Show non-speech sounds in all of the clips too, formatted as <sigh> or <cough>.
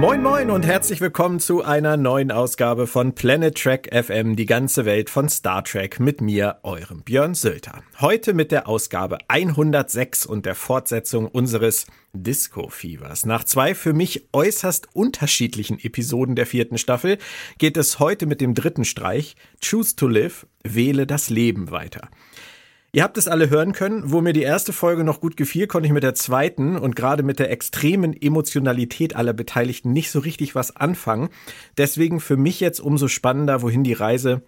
Moin Moin und herzlich willkommen zu einer neuen Ausgabe von Planet Trek FM, die ganze Welt von Star Trek mit mir, eurem Björn Sölter. Heute mit der Ausgabe 106 und der Fortsetzung unseres Disco Fevers. Nach zwei für mich äußerst unterschiedlichen Episoden der vierten Staffel geht es heute mit dem dritten Streich Choose to Live, wähle das Leben weiter. Ihr habt es alle hören können. Wo mir die erste Folge noch gut gefiel, konnte ich mit der zweiten und gerade mit der extremen Emotionalität aller Beteiligten nicht so richtig was anfangen. Deswegen für mich jetzt umso spannender, wohin die Reise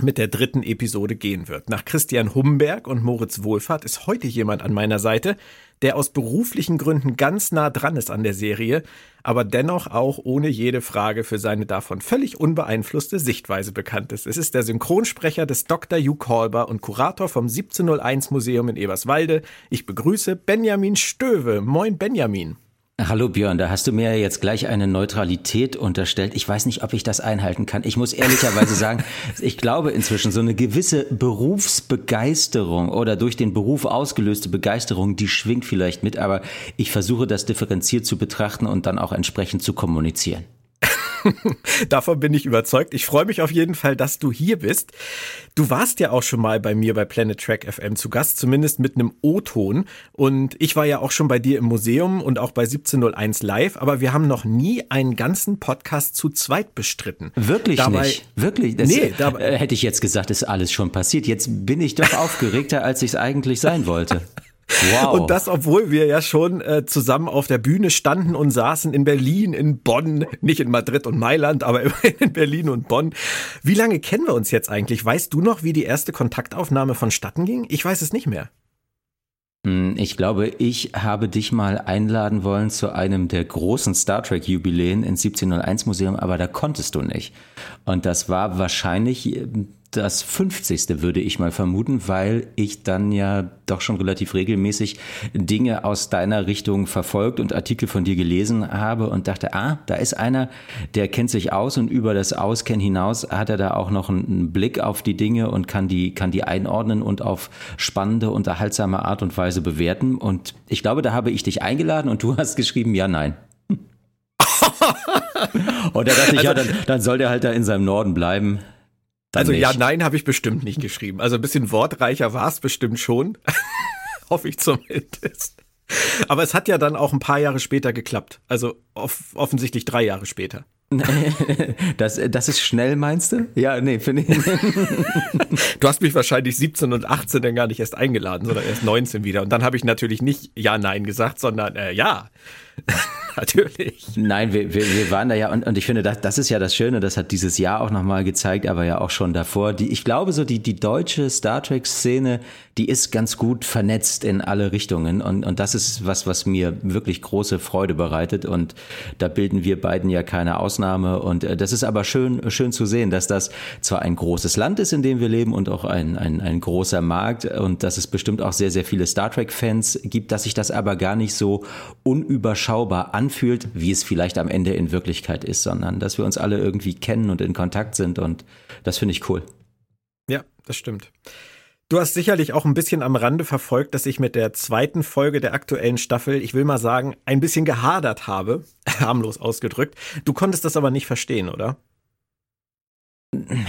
mit der dritten Episode gehen wird. Nach Christian Humberg und Moritz Wohlfahrt ist heute jemand an meiner Seite, der aus beruflichen Gründen ganz nah dran ist an der Serie, aber dennoch auch ohne jede Frage für seine davon völlig unbeeinflusste Sichtweise bekannt ist. Es ist der Synchronsprecher des Dr. Hugh Kolber und Kurator vom 1701 Museum in Eberswalde. Ich begrüße Benjamin Stöwe. Moin Benjamin. Hallo Björn, da hast du mir jetzt gleich eine Neutralität unterstellt. Ich weiß nicht, ob ich das einhalten kann. Ich muss ehrlicherweise sagen, <laughs> ich glaube inzwischen so eine gewisse Berufsbegeisterung oder durch den Beruf ausgelöste Begeisterung, die schwingt vielleicht mit, aber ich versuche das differenziert zu betrachten und dann auch entsprechend zu kommunizieren. <laughs> Davon bin ich überzeugt. Ich freue mich auf jeden Fall, dass du hier bist. Du warst ja auch schon mal bei mir bei Planet Track FM zu Gast, zumindest mit einem O-Ton. Und ich war ja auch schon bei dir im Museum und auch bei 1701 Live, aber wir haben noch nie einen ganzen Podcast zu zweit bestritten. Wirklich dabei, nicht? Wirklich? Das, nee, dabei, äh, hätte ich jetzt gesagt, ist alles schon passiert. Jetzt bin ich doch aufgeregter, als ich es eigentlich sein wollte. <laughs> Wow. Und das, obwohl wir ja schon äh, zusammen auf der Bühne standen und saßen in Berlin, in Bonn, nicht in Madrid und Mailand, aber <laughs> immerhin in Berlin und Bonn. Wie lange kennen wir uns jetzt eigentlich? Weißt du noch, wie die erste Kontaktaufnahme vonstatten ging? Ich weiß es nicht mehr. Hm, ich glaube, ich habe dich mal einladen wollen zu einem der großen Star Trek Jubiläen ins 1701 Museum, aber da konntest du nicht. Und das war wahrscheinlich das 50. würde ich mal vermuten, weil ich dann ja doch schon relativ regelmäßig Dinge aus deiner Richtung verfolgt und Artikel von dir gelesen habe und dachte, ah, da ist einer, der kennt sich aus und über das Auskennen hinaus hat er da auch noch einen Blick auf die Dinge und kann die, kann die einordnen und auf spannende, unterhaltsame Art und Weise bewerten. Und ich glaube, da habe ich dich eingeladen und du <laughs> hast geschrieben, ja, nein. <laughs> und da dachte ich, also, ja, dann, dann soll der halt da in seinem Norden bleiben. Also nicht. ja, nein, habe ich bestimmt nicht geschrieben. Also ein bisschen wortreicher war es bestimmt schon. <laughs> Hoffe ich zumindest. Aber es hat ja dann auch ein paar Jahre später geklappt. Also off offensichtlich drei Jahre später. <laughs> Das, das ist schnell, meinst du? Ja, nee, finde ich. <laughs> Du hast mich wahrscheinlich 17 und 18 dann gar nicht erst eingeladen, sondern erst 19 wieder. Und dann habe ich natürlich nicht Ja, Nein gesagt, sondern äh, Ja. <laughs> Natürlich. Nein, wir, wir, wir waren da ja, und, und ich finde, das, das ist ja das Schöne, das hat dieses Jahr auch nochmal gezeigt, aber ja auch schon davor. Die, ich glaube, so die, die deutsche Star Trek-Szene, die ist ganz gut vernetzt in alle Richtungen. Und, und das ist was, was mir wirklich große Freude bereitet. Und da bilden wir beiden ja keine Ausnahme. Und äh, das ist aber schön, schön zu sehen, dass das zwar ein großes Land ist, in dem wir leben und auch ein, ein, ein großer Markt und dass es bestimmt auch sehr, sehr viele Star Trek-Fans gibt, dass sich das aber gar nicht so unüberschaubar anfühlt, wie es vielleicht am Ende in Wirklichkeit ist, sondern dass wir uns alle irgendwie kennen und in Kontakt sind und das finde ich cool. Ja, das stimmt. Du hast sicherlich auch ein bisschen am Rande verfolgt, dass ich mit der zweiten Folge der aktuellen Staffel, ich will mal sagen, ein bisschen gehadert habe, <laughs> harmlos ausgedrückt. Du konntest das aber nicht verstehen, oder?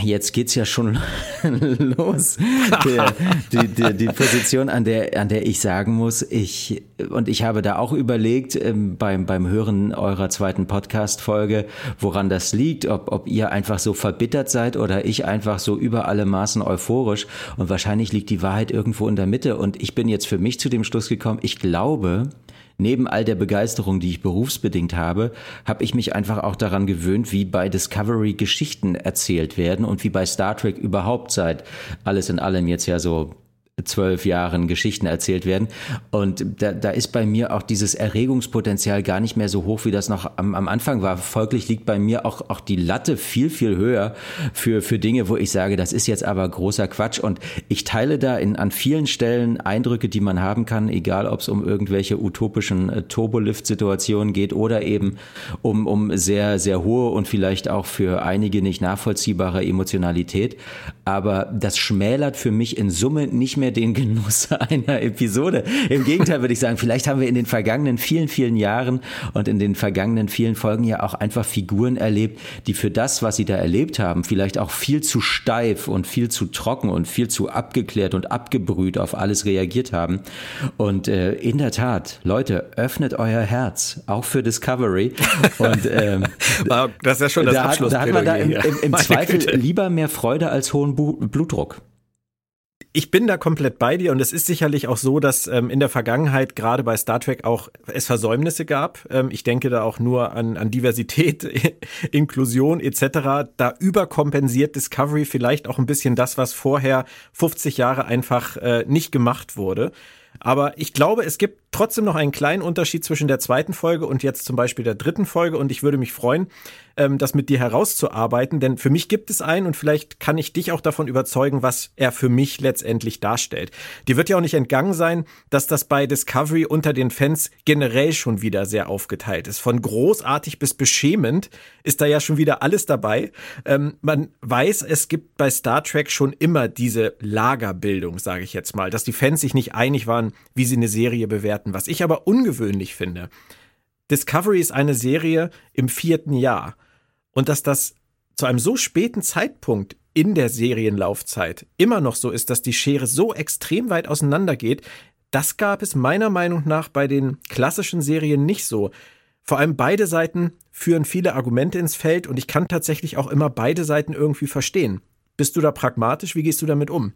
Jetzt geht's ja schon <laughs> los. Der, die, die, die, Position, an der, an der ich sagen muss, ich, und ich habe da auch überlegt, ähm, beim, beim Hören eurer zweiten Podcast-Folge, woran das liegt, ob, ob ihr einfach so verbittert seid oder ich einfach so über alle Maßen euphorisch. Und wahrscheinlich liegt die Wahrheit irgendwo in der Mitte. Und ich bin jetzt für mich zu dem Schluss gekommen, ich glaube, neben all der Begeisterung, die ich berufsbedingt habe, habe ich mich einfach auch daran gewöhnt, wie bei Discovery Geschichten erzählt werden und wie bei Star Trek überhaupt seit alles in allem jetzt ja so zwölf Jahren Geschichten erzählt werden. Und da, da ist bei mir auch dieses Erregungspotenzial gar nicht mehr so hoch, wie das noch am, am Anfang war. Folglich liegt bei mir auch, auch die Latte viel, viel höher für, für Dinge, wo ich sage, das ist jetzt aber großer Quatsch. Und ich teile da in, an vielen Stellen Eindrücke, die man haben kann, egal ob es um irgendwelche utopischen äh, Turbolift-Situationen geht oder eben um, um sehr, sehr hohe und vielleicht auch für einige nicht nachvollziehbare Emotionalität. Aber das schmälert für mich in Summe nicht mehr mehr den Genuss <laughs> einer Episode. Im Gegenteil würde ich sagen, vielleicht haben wir in den vergangenen vielen, vielen Jahren und in den vergangenen vielen Folgen ja auch einfach Figuren erlebt, die für das, was sie da erlebt haben, vielleicht auch viel zu steif und viel zu trocken und viel zu abgeklärt und abgebrüht auf alles reagiert haben. Und äh, in der Tat, Leute, öffnet euer Herz, auch für Discovery. Und ähm, <laughs> das ist ja schon das da, da hat man da im, im, im Zweifel Güte. lieber mehr Freude als hohen Blutdruck ich bin da komplett bei dir und es ist sicherlich auch so, dass ähm, in der Vergangenheit gerade bei Star Trek auch es Versäumnisse gab. Ähm, ich denke da auch nur an, an Diversität, <laughs> Inklusion etc. Da überkompensiert Discovery vielleicht auch ein bisschen das, was vorher 50 Jahre einfach äh, nicht gemacht wurde. Aber ich glaube, es gibt trotzdem noch einen kleinen Unterschied zwischen der zweiten Folge und jetzt zum Beispiel der dritten Folge. Und ich würde mich freuen, ähm, das mit dir herauszuarbeiten, denn für mich gibt es einen und vielleicht kann ich dich auch davon überzeugen, was er für mich letztendlich darstellt. Dir wird ja auch nicht entgangen sein, dass das bei Discovery unter den Fans generell schon wieder sehr aufgeteilt ist. Von großartig bis beschämend ist da ja schon wieder alles dabei. Ähm, man weiß, es gibt bei Star Trek schon immer diese Lagerbildung, sage ich jetzt mal, dass die Fans sich nicht einig waren, wie sie eine Serie bewerten bewerten. Was ich aber ungewöhnlich finde, Discovery ist eine Serie im vierten Jahr. Und dass das zu einem so späten Zeitpunkt in der Serienlaufzeit immer noch so ist, dass die Schere so extrem weit auseinander geht, das gab es meiner Meinung nach bei den klassischen Serien nicht so. Vor allem beide Seiten führen viele Argumente ins Feld und ich kann tatsächlich auch immer beide Seiten irgendwie verstehen. Bist du da pragmatisch? Wie gehst du damit um?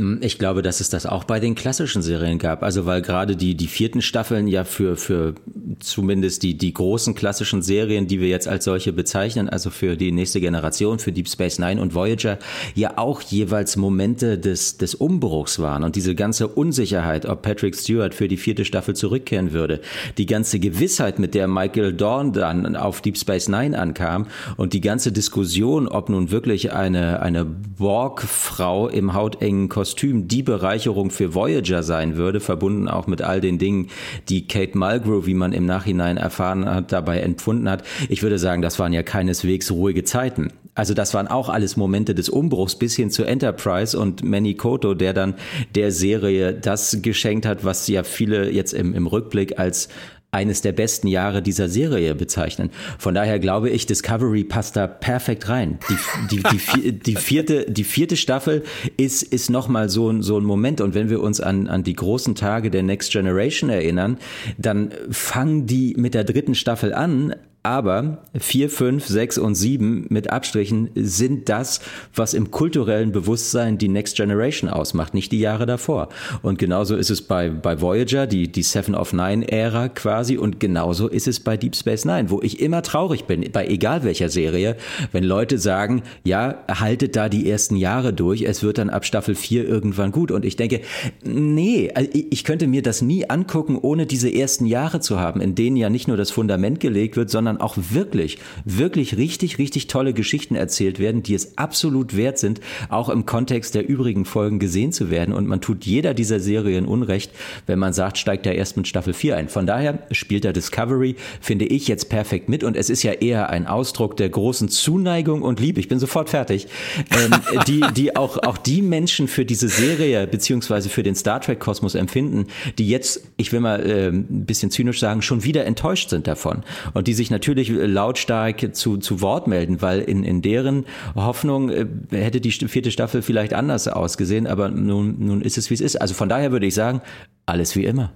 Hm, ich glaube, dass es das auch bei den klassischen Serien gab. Also weil gerade die, die vierten Staffeln ja für, für zumindest die, die großen klassischen Serien, die wir jetzt als solche bezeichnen, also für die nächste Generation, für Deep Space Nine und Voyager, ja auch jeweils Momente des, des Umbruchs waren. Und diese ganze Unsicherheit, ob Patrick Stewart für die vierte Staffel zurückkehren würde, die ganze Gewissheit, mit der Michael Dorn dann auf Deep Space Nine ankam und die ganze Diskussion, ob nun wirklich eine, eine Borg-Frau im hautengen Kostüm Kostüm die Bereicherung für Voyager sein würde, verbunden auch mit all den Dingen, die Kate Mulgrew, wie man im Nachhinein erfahren hat, dabei empfunden hat. Ich würde sagen, das waren ja keineswegs ruhige Zeiten. Also das waren auch alles Momente des Umbruchs bis hin zu Enterprise und Manny Koto, der dann der Serie das geschenkt hat, was ja viele jetzt im, im Rückblick als eines der besten Jahre dieser Serie bezeichnen. Von daher glaube ich, Discovery passt da perfekt rein. Die, die, die, <laughs> die vierte, die vierte Staffel ist, ist nochmal so, ein so ein Moment. Und wenn wir uns an, an die großen Tage der Next Generation erinnern, dann fangen die mit der dritten Staffel an, aber vier, fünf, sechs und sieben mit Abstrichen sind das, was im kulturellen Bewusstsein die Next Generation ausmacht, nicht die Jahre davor. Und genauso ist es bei, bei Voyager, die, die Seven of Nine Ära quasi. Und genauso ist es bei Deep Space Nine, wo ich immer traurig bin, bei egal welcher Serie, wenn Leute sagen, ja, haltet da die ersten Jahre durch, es wird dann ab Staffel 4 irgendwann gut. Und ich denke, nee, also ich könnte mir das nie angucken, ohne diese ersten Jahre zu haben, in denen ja nicht nur das Fundament gelegt wird, sondern sondern auch wirklich, wirklich richtig, richtig tolle Geschichten erzählt werden, die es absolut wert sind, auch im Kontext der übrigen Folgen gesehen zu werden. Und man tut jeder dieser Serien Unrecht, wenn man sagt, steigt er erst mit Staffel 4 ein. Von daher spielt der Discovery, finde ich, jetzt perfekt mit. Und es ist ja eher ein Ausdruck der großen Zuneigung und Liebe. Ich bin sofort fertig. Ähm, <laughs> die, die auch, auch die Menschen für diese Serie beziehungsweise für den Star Trek Kosmos empfinden, die jetzt, ich will mal äh, ein bisschen zynisch sagen, schon wieder enttäuscht sind davon. Und die sich natürlich lautstark zu, zu Wort melden, weil in, in deren Hoffnung äh, hätte die vierte Staffel vielleicht anders ausgesehen, aber nun, nun ist es, wie es ist. Also von daher würde ich sagen, alles wie immer.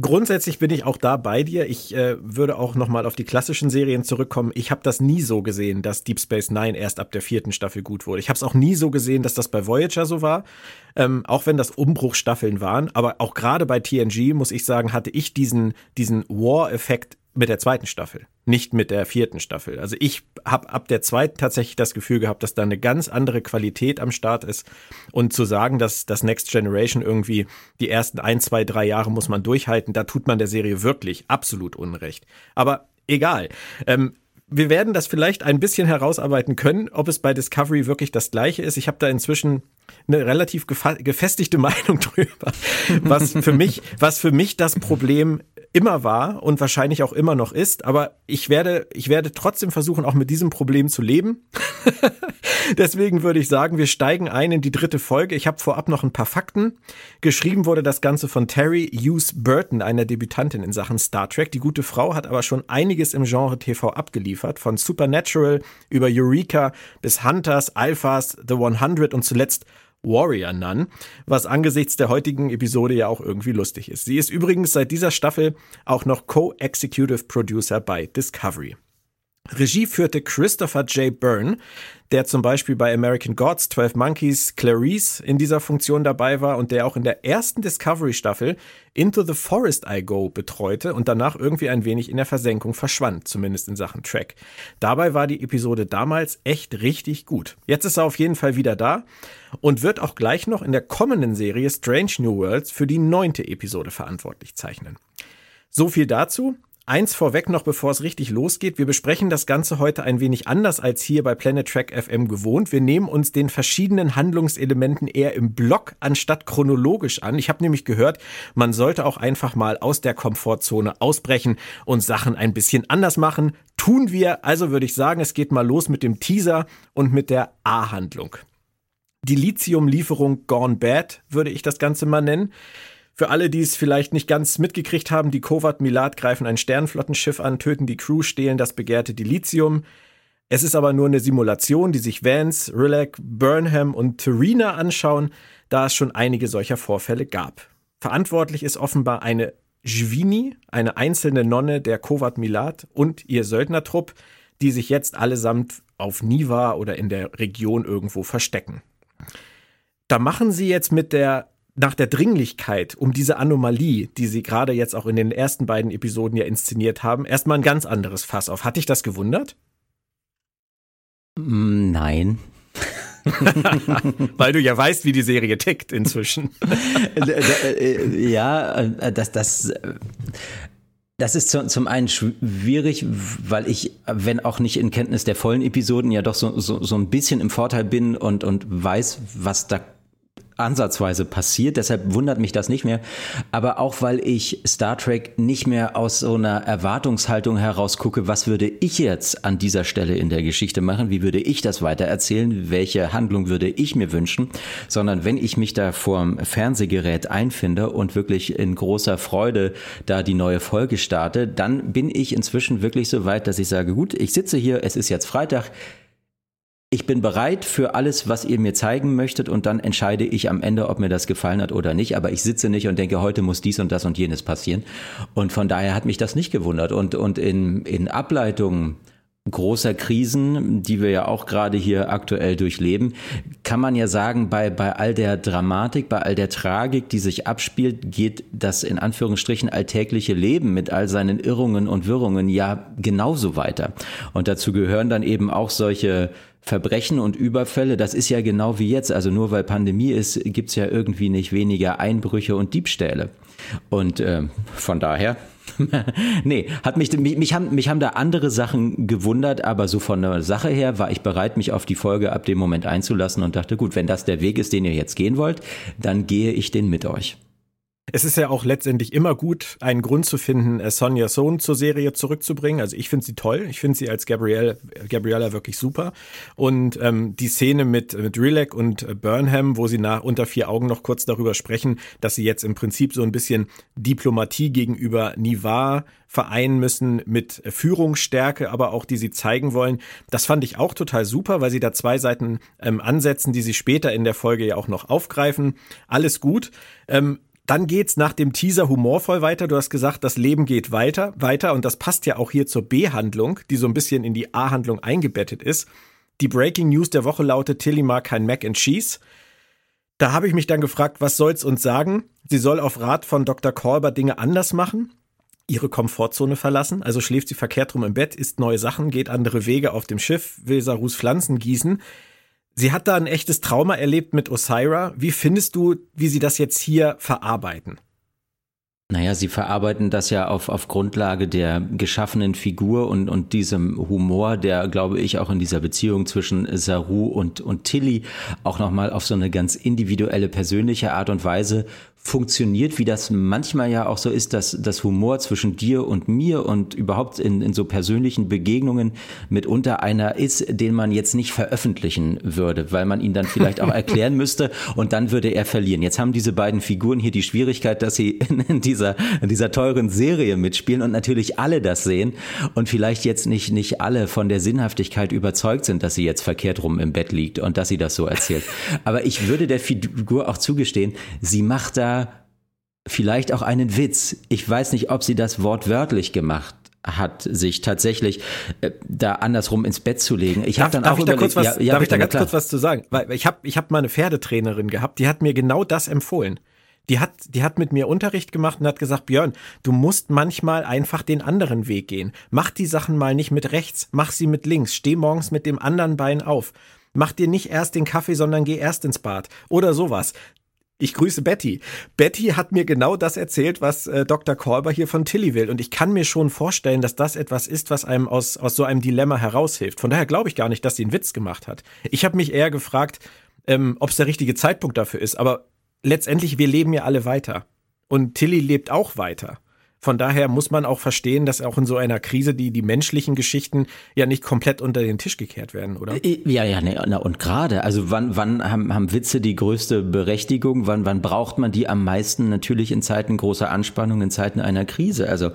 Grundsätzlich bin ich auch da bei dir. Ich äh, würde auch nochmal auf die klassischen Serien zurückkommen. Ich habe das nie so gesehen, dass Deep Space Nine erst ab der vierten Staffel gut wurde. Ich habe es auch nie so gesehen, dass das bei Voyager so war. Ähm, auch wenn das Umbruchstaffeln waren. Aber auch gerade bei TNG, muss ich sagen, hatte ich diesen, diesen War-Effekt mit der zweiten Staffel, nicht mit der vierten Staffel. Also ich habe ab der zweiten tatsächlich das Gefühl gehabt, dass da eine ganz andere Qualität am Start ist. Und zu sagen, dass das Next Generation irgendwie die ersten ein, zwei, drei Jahre muss man durchhalten, da tut man der Serie wirklich absolut Unrecht. Aber egal. Ähm, wir werden das vielleicht ein bisschen herausarbeiten können, ob es bei Discovery wirklich das gleiche ist. Ich habe da inzwischen eine relativ gefestigte <laughs> Meinung drüber, was für mich, was für mich das Problem immer war und wahrscheinlich auch immer noch ist. Aber ich werde, ich werde trotzdem versuchen, auch mit diesem Problem zu leben. <laughs> Deswegen würde ich sagen, wir steigen ein in die dritte Folge. Ich habe vorab noch ein paar Fakten. Geschrieben wurde das Ganze von Terry Hughes Burton, einer Debütantin in Sachen Star Trek. Die gute Frau hat aber schon einiges im Genre TV abgeliefert, von Supernatural über Eureka bis Hunters, Alphas, The 100 und zuletzt Warrior Nun, was angesichts der heutigen Episode ja auch irgendwie lustig ist. Sie ist übrigens seit dieser Staffel auch noch Co-Executive Producer bei Discovery. Regie führte Christopher J. Byrne, der zum Beispiel bei American Gods, 12 Monkeys, Clarice in dieser Funktion dabei war und der auch in der ersten Discovery-Staffel Into the Forest I Go betreute und danach irgendwie ein wenig in der Versenkung verschwand, zumindest in Sachen Track. Dabei war die Episode damals echt richtig gut. Jetzt ist er auf jeden Fall wieder da und wird auch gleich noch in der kommenden Serie Strange New Worlds für die neunte Episode verantwortlich zeichnen. So viel dazu. Eins vorweg noch, bevor es richtig losgeht. Wir besprechen das Ganze heute ein wenig anders als hier bei Planet Track FM gewohnt. Wir nehmen uns den verschiedenen Handlungselementen eher im Block anstatt chronologisch an. Ich habe nämlich gehört, man sollte auch einfach mal aus der Komfortzone ausbrechen und Sachen ein bisschen anders machen. Tun wir. Also würde ich sagen, es geht mal los mit dem Teaser und mit der A-Handlung. Die Lithium-Lieferung Gone Bad würde ich das Ganze mal nennen. Für alle, die es vielleicht nicht ganz mitgekriegt haben, die Kovat Milat greifen ein Sternflottenschiff an, töten die Crew, stehlen das begehrte Dilithium. Es ist aber nur eine Simulation, die sich Vance, Rilek, Burnham und Terina anschauen, da es schon einige solcher Vorfälle gab. Verantwortlich ist offenbar eine Jvini, eine einzelne Nonne der Kovat Milat und ihr Söldnertrupp, die sich jetzt allesamt auf Niva oder in der Region irgendwo verstecken. Da machen sie jetzt mit der nach der Dringlichkeit um diese Anomalie, die sie gerade jetzt auch in den ersten beiden Episoden ja inszeniert haben, erstmal ein ganz anderes Fass auf. Hat dich das gewundert? Mm, nein. <laughs> Weil du ja weißt, wie die Serie tickt inzwischen. <laughs> Äh, ja, äh, das, das, das ist zum einen schwierig, weil ich, wenn auch nicht in Kenntnis der vollen Episoden, ja doch so, so, so ein bisschen im Vorteil bin und, und weiß, was da ansatzweise passiert, deshalb wundert mich das nicht mehr. Aber auch weil ich Star Trek nicht mehr aus so einer Erwartungshaltung heraus gucke, was würde ich jetzt an dieser Stelle in der Geschichte machen, wie würde ich das weitererzählen, welche Handlung würde ich mir wünschen, sondern wenn ich mich da vorm Fernsehgerät einfinde und wirklich in großer Freude da die neue Folge starte, dann bin ich inzwischen wirklich so weit, dass ich sage, gut, ich sitze hier, es ist jetzt Freitag, ich bin bereit für alles, was ihr mir zeigen möchtet und dann entscheide ich am Ende, ob mir das gefallen hat oder nicht. Aber ich sitze nicht und denke, heute muss dies und das und jenes passieren. Und von daher hat mich das nicht gewundert. Und, und in, in Ableitungen großer Krisen, die wir ja auch gerade hier aktuell durchleben, kann man ja sagen, bei, bei all der Dramatik, bei all der Tragik, die sich abspielt, geht das in Anführungsstrichen alltägliche Leben mit all seinen Irrungen und Wirrungen ja genauso weiter. Und dazu gehören dann eben auch solche Verbrechen und Überfälle, das ist ja genau wie jetzt. Also nur weil Pandemie ist, gibt's ja irgendwie nicht weniger Einbrüche und Diebstähle. Und äh, von daher, <laughs> nee, hat mich, mich, mich, haben, mich haben da andere Sachen gewundert, aber so von der Sache her war ich bereit, mich auf die Folge ab dem Moment einzulassen und dachte, gut, wenn das der Weg ist, den ihr jetzt gehen wollt, dann gehe ich den mit euch. Es ist ja auch letztendlich immer gut, einen Grund zu finden, äh, Sonja Sohn zur Serie zurückzubringen. Also ich finde sie toll. Ich finde sie als Gabrielle, Gabriella wirklich super. Und ähm, die Szene mit, mit Rilek und äh, Burnham, wo sie nach unter vier Augen noch kurz darüber sprechen, dass sie jetzt im Prinzip so ein bisschen Diplomatie gegenüber Nivar vereinen müssen mit Führungsstärke, aber auch die sie zeigen wollen. Das fand ich auch total super, weil sie da zwei Seiten ähm, ansetzen, die sie später in der Folge ja auch noch aufgreifen. Alles gut. Ähm, dann geht's nach dem Teaser humorvoll weiter. Du hast gesagt, das Leben geht weiter, weiter und das passt ja auch hier zur B-Handlung, die so ein bisschen in die A-Handlung eingebettet ist. Die Breaking News der Woche lautet, Tilly mag kein Mac and Cheese. Da habe ich mich dann gefragt, was soll's uns sagen? Sie soll auf Rat von Dr. Kolber Dinge anders machen. ihre Komfortzone verlassen, also schläft sie verkehrt rum im Bett, isst neue Sachen, geht andere Wege auf dem Schiff, will Sarus Pflanzen gießen. Sie hat da ein echtes Trauma erlebt mit Osira. Wie findest du, wie sie das jetzt hier verarbeiten? Naja, sie verarbeiten das ja auf, auf Grundlage der geschaffenen Figur und, und diesem Humor, der, glaube ich, auch in dieser Beziehung zwischen Saru und, und Tilly auch nochmal auf so eine ganz individuelle, persönliche Art und Weise funktioniert, wie das manchmal ja auch so ist, dass das Humor zwischen dir und mir und überhaupt in, in so persönlichen Begegnungen mitunter einer ist, den man jetzt nicht veröffentlichen würde, weil man ihn dann vielleicht auch <laughs> erklären müsste und dann würde er verlieren. Jetzt haben diese beiden Figuren hier die Schwierigkeit, dass sie in dieser, in dieser teuren Serie mitspielen und natürlich alle das sehen und vielleicht jetzt nicht, nicht alle von der Sinnhaftigkeit überzeugt sind, dass sie jetzt verkehrt rum im Bett liegt und dass sie das so erzählt. Aber ich würde der Figur auch zugestehen, sie macht da vielleicht auch einen Witz. Ich weiß nicht, ob sie das wortwörtlich gemacht hat, sich tatsächlich äh, da andersrum ins Bett zu legen. Ich habe dann darf auch ich da kurz was, ja, ja, darf ich da ganz kurz was zu sagen? Weil ich habe ich hab mal eine Pferdetrainerin gehabt, die hat mir genau das empfohlen. Die hat, die hat mit mir Unterricht gemacht und hat gesagt, Björn, du musst manchmal einfach den anderen Weg gehen. Mach die Sachen mal nicht mit rechts, mach sie mit links. Steh morgens mit dem anderen Bein auf. Mach dir nicht erst den Kaffee, sondern geh erst ins Bad. Oder sowas. Ich grüße Betty. Betty hat mir genau das erzählt, was äh, Dr. Kolber hier von Tilly will. Und ich kann mir schon vorstellen, dass das etwas ist, was einem aus, aus so einem Dilemma heraushilft. Von daher glaube ich gar nicht, dass sie einen Witz gemacht hat. Ich habe mich eher gefragt, ähm, ob es der richtige Zeitpunkt dafür ist. Aber letztendlich, wir leben ja alle weiter. Und Tilly lebt auch weiter. Von daher muss man auch verstehen, dass auch in so einer Krise die, die menschlichen Geschichten ja nicht komplett unter den Tisch gekehrt werden, oder? Ja, ja, ne, na, und gerade, also wann, wann haben, haben Witze die größte Berechtigung? Wann, wann braucht man die am meisten? Natürlich in Zeiten großer Anspannung, in Zeiten einer Krise. Also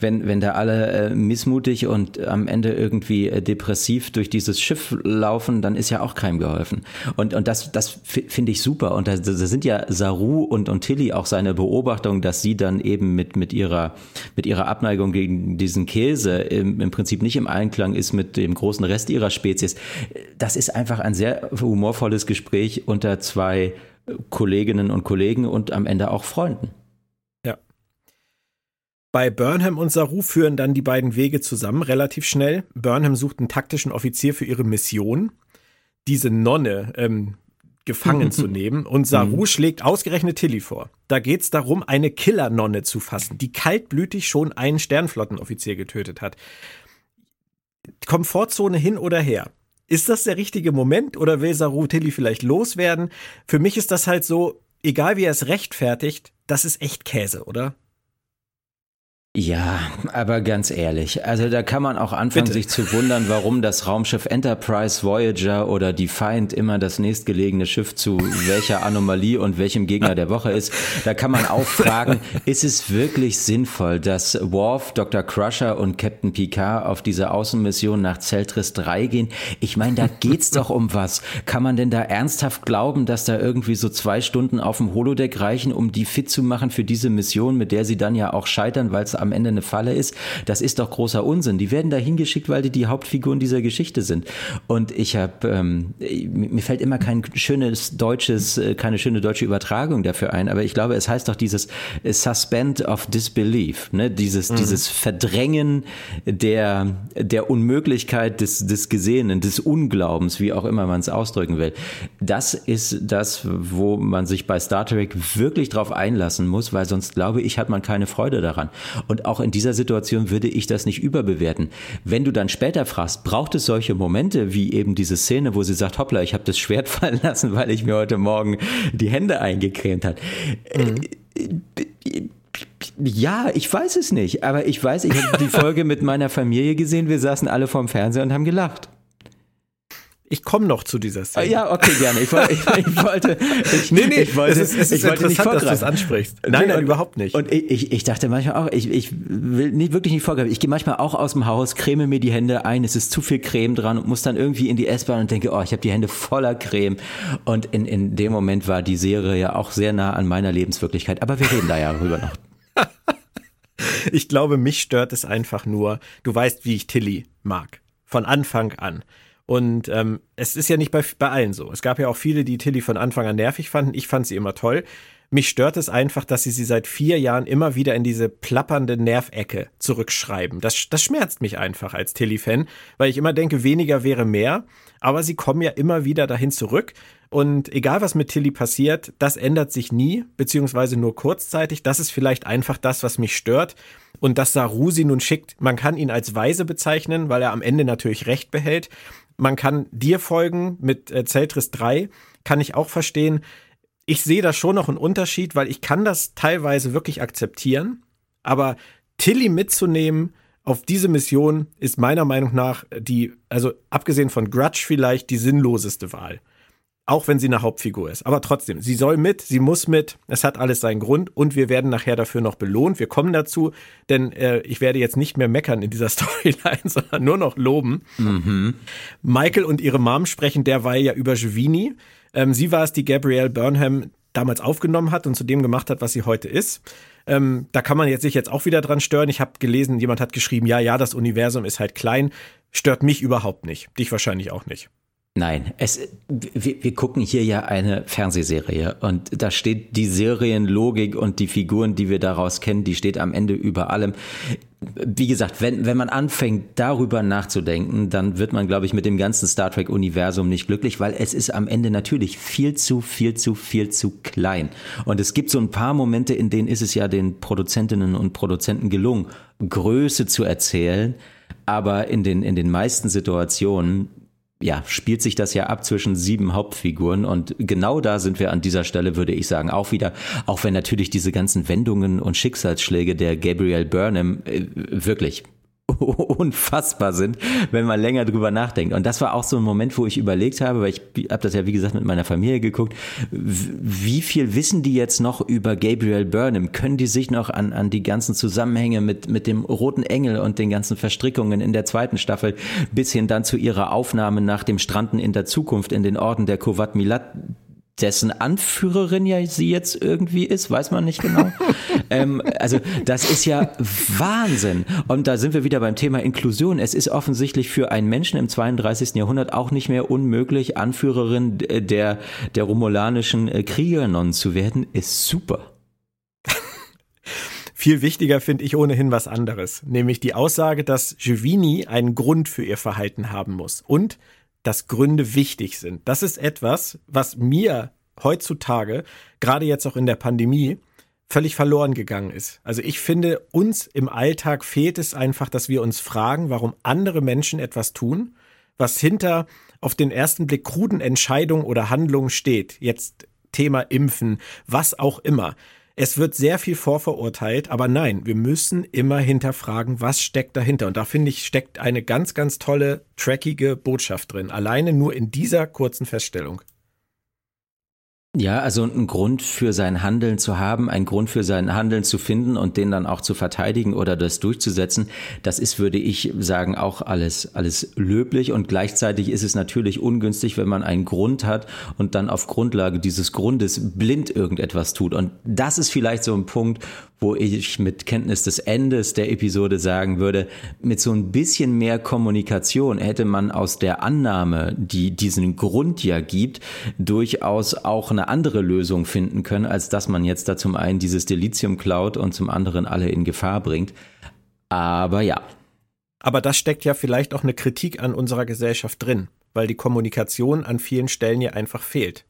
wenn, wenn da alle äh, missmutig und am Ende irgendwie äh, depressiv durch dieses Schiff laufen, dann ist ja auch keinem geholfen. Und, und das, das finde ich super. Und da, da sind ja Saru und, und Tilly auch seine Beobachtung, dass sie dann eben mit, mit ihrer mit ihrer Abneigung gegen diesen Käse im, im Prinzip nicht im Einklang ist mit dem großen Rest ihrer Spezies. Das ist einfach ein sehr humorvolles Gespräch unter zwei Kolleginnen und Kollegen und am Ende auch Freunden. Ja. Bei Burnham und Saru führen dann die beiden Wege zusammen relativ schnell. Burnham sucht einen taktischen Offizier für ihre Mission. Diese Nonne, ähm, gefangen <laughs> zu nehmen. Und Saru mhm. schlägt ausgerechnet Tilly vor. Da geht's darum, eine Killernonne zu fassen, die kaltblütig schon einen Sternflottenoffizier getötet hat. Komfortzone hin oder her. Ist das der richtige Moment oder will Saru Tilly vielleicht loswerden? Für mich ist das halt so, egal wie er es rechtfertigt, das ist echt Käse, oder? Ja, aber ganz ehrlich, also da kann man auch anfangen, Bitte. sich zu wundern, warum das Raumschiff Enterprise, Voyager oder Defiant immer das nächstgelegene Schiff zu welcher Anomalie und welchem Gegner der Woche ist. Da kann man auch fragen, <laughs> ist es wirklich sinnvoll, dass Worf, Dr. Crusher und Captain Picard auf diese Außenmission nach Zeltris 3 gehen? Ich meine, da geht's doch um was. Kann man denn da ernsthaft glauben, dass da irgendwie so zwei Stunden auf dem Holodeck reichen, um die fit zu machen für diese Mission, mit der sie dann ja auch scheitern, weil es am Ende eine Falle ist, das ist doch großer Unsinn. Die werden da hingeschickt, weil die die Hauptfiguren dieser Geschichte sind. Und ich habe, ähm, mir fällt immer kein schönes deutsches, äh, keine schöne deutsche Übertragung dafür ein, aber ich glaube, es heißt doch dieses Suspend of Disbelief, ne? dieses, mhm. dieses Verdrängen der, der Unmöglichkeit des, des Gesehenen, des Unglaubens, wie auch immer man es ausdrücken will. Das ist das, wo man sich bei Star Trek wirklich drauf einlassen muss, weil sonst glaube ich, hat man keine Freude daran. Und auch in dieser Situation würde ich das nicht überbewerten. Wenn du dann später fragst, braucht es solche Momente wie eben diese Szene, wo sie sagt, hoppla, ich habe das Schwert <laughs> fallen lassen, weil ich mir heute Morgen die Hände eingecremt hat. Mhm. Ja, ich weiß es nicht, aber ich weiß, ich habe die Folge mit meiner Familie gesehen, wir saßen alle vorm Fernseher und haben gelacht. Ich komme noch zu dieser Szene. Ja, okay, gerne. Ich, ich, ich wollte, ich, nee, nee, ich wollte, es ist, es ist ich wollte nicht dass du es ansprichst. Nein, nein, und, überhaupt nicht. Und ich, ich dachte manchmal auch, ich, ich will nicht wirklich nicht vorgreifen. Ich gehe manchmal auch aus dem Haus, creme mir die Hände ein, es ist zu viel Creme dran und muss dann irgendwie in die S-Bahn und denke, oh, ich habe die Hände voller Creme. Und in, in dem Moment war die Serie ja auch sehr nah an meiner Lebenswirklichkeit. Aber wir reden da ja drüber noch. <laughs> ich glaube, mich stört es einfach nur, du weißt, wie ich Tilly mag. Von Anfang an. Und ähm, es ist ja nicht bei, bei allen so. Es gab ja auch viele, die Tilly von Anfang an nervig fanden. Ich fand sie immer toll. Mich stört es einfach, dass sie sie seit vier Jahren immer wieder in diese plappernde Nervecke zurückschreiben. Das, das schmerzt mich einfach als Tilly-Fan, weil ich immer denke, weniger wäre mehr. Aber sie kommen ja immer wieder dahin zurück. Und egal was mit Tilly passiert, das ändert sich nie, beziehungsweise nur kurzzeitig. Das ist vielleicht einfach das, was mich stört. Und dass Saru sie nun schickt, man kann ihn als weise bezeichnen, weil er am Ende natürlich Recht behält. Man kann dir folgen mit äh, Zeltris 3, kann ich auch verstehen. Ich sehe da schon noch einen Unterschied, weil ich kann das teilweise wirklich akzeptieren, aber Tilly mitzunehmen auf diese Mission ist meiner Meinung nach die, also abgesehen von Grudge vielleicht, die sinnloseste Wahl. Auch wenn sie eine Hauptfigur ist. Aber trotzdem, sie soll mit, sie muss mit, es hat alles seinen Grund und wir werden nachher dafür noch belohnt. Wir kommen dazu, denn äh, ich werde jetzt nicht mehr meckern in dieser <laughs> Storyline, sondern nur noch loben. Mhm. Michael und ihre Mom sprechen derweil ja über Giovini. Ähm, sie war es, die Gabrielle Burnham damals aufgenommen hat und zu dem gemacht hat, was sie heute ist. Ähm, da kann man jetzt sich jetzt auch wieder dran stören. Ich habe gelesen, jemand hat geschrieben, ja, ja, das Universum ist halt klein. Stört mich überhaupt nicht. Dich wahrscheinlich auch nicht. Nein, es, wir, wir gucken hier ja eine Fernsehserie und da steht die Serienlogik und die Figuren, die wir daraus kennen, die steht am Ende über allem. Wie gesagt, wenn, wenn man anfängt, darüber nachzudenken, dann wird man, glaube ich, mit dem ganzen Star Trek-Universum nicht glücklich, weil es ist am Ende natürlich viel zu, viel zu, viel zu klein. Und es gibt so ein paar Momente, in denen ist es ja den Produzentinnen und Produzenten gelungen, Größe zu erzählen, aber in den, in den meisten Situationen ja, spielt sich das ja ab zwischen sieben Hauptfiguren. Und genau da sind wir an dieser Stelle, würde ich sagen, auch wieder, auch wenn natürlich diese ganzen Wendungen und Schicksalsschläge der Gabrielle Burnham äh, wirklich <laughs> unfassbar sind, wenn man länger drüber nachdenkt. Und das war auch so ein Moment, wo ich überlegt habe, weil ich habe das ja wie gesagt mit meiner Familie geguckt, wie viel wissen die jetzt noch über Gabriel Burnham? Können die sich noch an, an die ganzen Zusammenhänge mit, mit dem Roten Engel und den ganzen Verstrickungen in der zweiten Staffel bis hin dann zu ihrer Aufnahme nach dem Stranden in der Zukunft in den Orden der Kovat Milat dessen Anführerin ja sie jetzt irgendwie ist, weiß man nicht genau. <laughs> ähm, also das ist ja Wahnsinn. Und da sind wir wieder beim Thema Inklusion. Es ist offensichtlich für einen Menschen im 32. Jahrhundert auch nicht mehr unmöglich, Anführerin der, der romulanischen äh, Kriegernonnen zu werden. Ist super. <laughs> Viel wichtiger finde ich ohnehin was anderes, nämlich die Aussage, dass Giovini einen Grund für ihr Verhalten haben muss und dass Gründe wichtig sind. Das ist etwas, was mir heutzutage, gerade jetzt auch in der Pandemie, völlig verloren gegangen ist. Also ich finde, uns im Alltag fehlt es einfach, dass wir uns fragen, warum andere Menschen etwas tun, was hinter auf den ersten Blick kruden Entscheidungen oder Handlungen steht. Jetzt Thema Impfen, was auch immer. Es wird sehr viel vorverurteilt, aber nein, wir müssen immer hinterfragen, was steckt dahinter. Und da finde ich, steckt eine ganz, ganz tolle, trackige Botschaft drin. Alleine nur in dieser kurzen Feststellung. Ja, also einen Grund für sein Handeln zu haben, einen Grund für sein Handeln zu finden und den dann auch zu verteidigen oder das durchzusetzen, das ist, würde ich sagen, auch alles, alles löblich und gleichzeitig ist es natürlich ungünstig, wenn man einen Grund hat und dann auf Grundlage dieses Grundes blind irgendetwas tut. Und das ist vielleicht so ein Punkt, wo ich mit Kenntnis des Endes der Episode sagen würde, mit so ein bisschen mehr Kommunikation hätte man aus der Annahme, die diesen Grund ja gibt, durchaus auch eine andere Lösung finden können, als dass man jetzt da zum einen dieses Delizium klaut und zum anderen alle in Gefahr bringt. Aber ja. Aber das steckt ja vielleicht auch eine Kritik an unserer Gesellschaft drin, weil die Kommunikation an vielen Stellen ja einfach fehlt.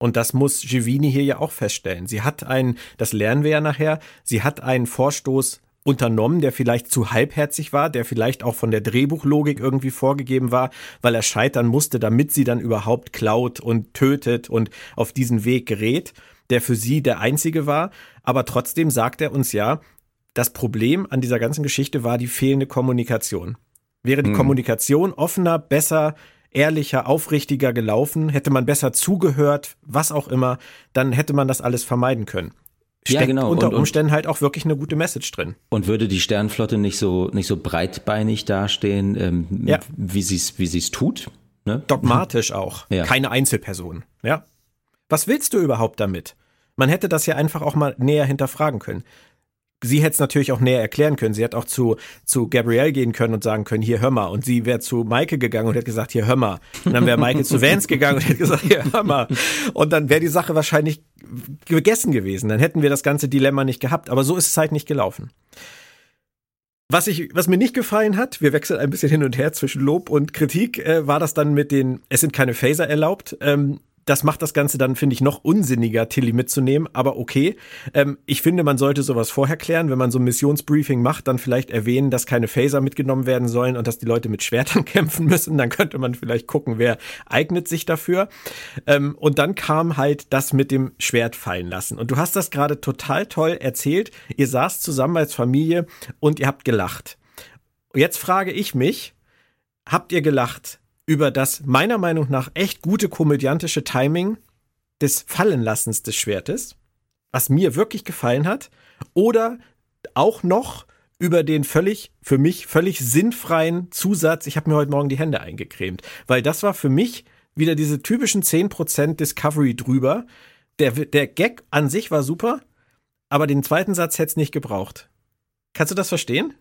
Und das muss Givini hier ja auch feststellen. Sie hat einen, das lernen wir ja nachher, sie hat einen Vorstoß unternommen, der vielleicht zu halbherzig war, der vielleicht auch von der Drehbuchlogik irgendwie vorgegeben war, weil er scheitern musste, damit sie dann überhaupt klaut und tötet und auf diesen Weg gerät, der für sie der einzige war. Aber trotzdem sagt er uns ja, das Problem an dieser ganzen Geschichte war die fehlende Kommunikation. Wäre die hm. Kommunikation offener, besser, ehrlicher, aufrichtiger gelaufen, hätte man besser zugehört, was auch immer, dann hätte man das alles vermeiden können. Steckt ja, genau. unter und, Umständen halt auch wirklich eine gute Message drin. Und würde die Sternflotte nicht so nicht so breitbeinig dastehen, ähm, ja. wie sie es wie sie's tut? Ne? Dogmatisch <laughs> auch. Ja. Keine Einzelperson. Ja. Was willst du überhaupt damit? Man hätte das ja einfach auch mal näher hinterfragen können. Sie hätte es natürlich auch näher erklären können. Sie hätte auch zu, zu Gabrielle gehen können und sagen können, hier hör mal. Und sie wäre zu Maike gegangen und hätte gesagt, hier hör mal. Und dann wäre Maike zu Vance gegangen und hätte gesagt, hier hör mal. Und dann wäre die Sache wahrscheinlich gegessen gewesen. Dann hätten wir das ganze Dilemma nicht gehabt. Aber so ist es halt nicht gelaufen. Was, ich, was mir nicht gefallen hat, wir wechseln ein bisschen hin und her zwischen Lob und Kritik, äh, war das dann mit den, es sind keine Phaser erlaubt. Ähm, das macht das Ganze dann, finde ich, noch unsinniger, Tilly mitzunehmen, aber okay. Ähm, ich finde, man sollte sowas vorher klären. Wenn man so ein Missionsbriefing macht, dann vielleicht erwähnen, dass keine Phaser mitgenommen werden sollen und dass die Leute mit Schwertern <laughs> kämpfen müssen. Dann könnte man vielleicht gucken, wer eignet sich dafür. Ähm, und dann kam halt das mit dem Schwert fallen lassen. Und du hast das gerade total toll erzählt. Ihr saßt zusammen als Familie und ihr habt gelacht. Jetzt frage ich mich, habt ihr gelacht, über das meiner Meinung nach echt gute komödiantische Timing des Fallenlassens des Schwertes, was mir wirklich gefallen hat, oder auch noch über den völlig, für mich völlig sinnfreien Zusatz, ich habe mir heute Morgen die Hände eingecremt, weil das war für mich wieder diese typischen 10% Discovery drüber. Der, der Gag an sich war super, aber den zweiten Satz hätte es nicht gebraucht. Kannst du das verstehen?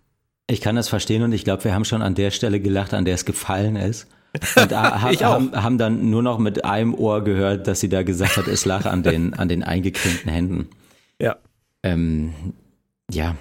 Ich kann das verstehen und ich glaube, wir haben schon an der Stelle gelacht, an der es gefallen ist. Und <laughs> ha haben, haben dann nur noch mit einem Ohr gehört, dass sie da gesagt hat, es lag an den, an den eingekrinkten Händen. Ja. Ähm, ja,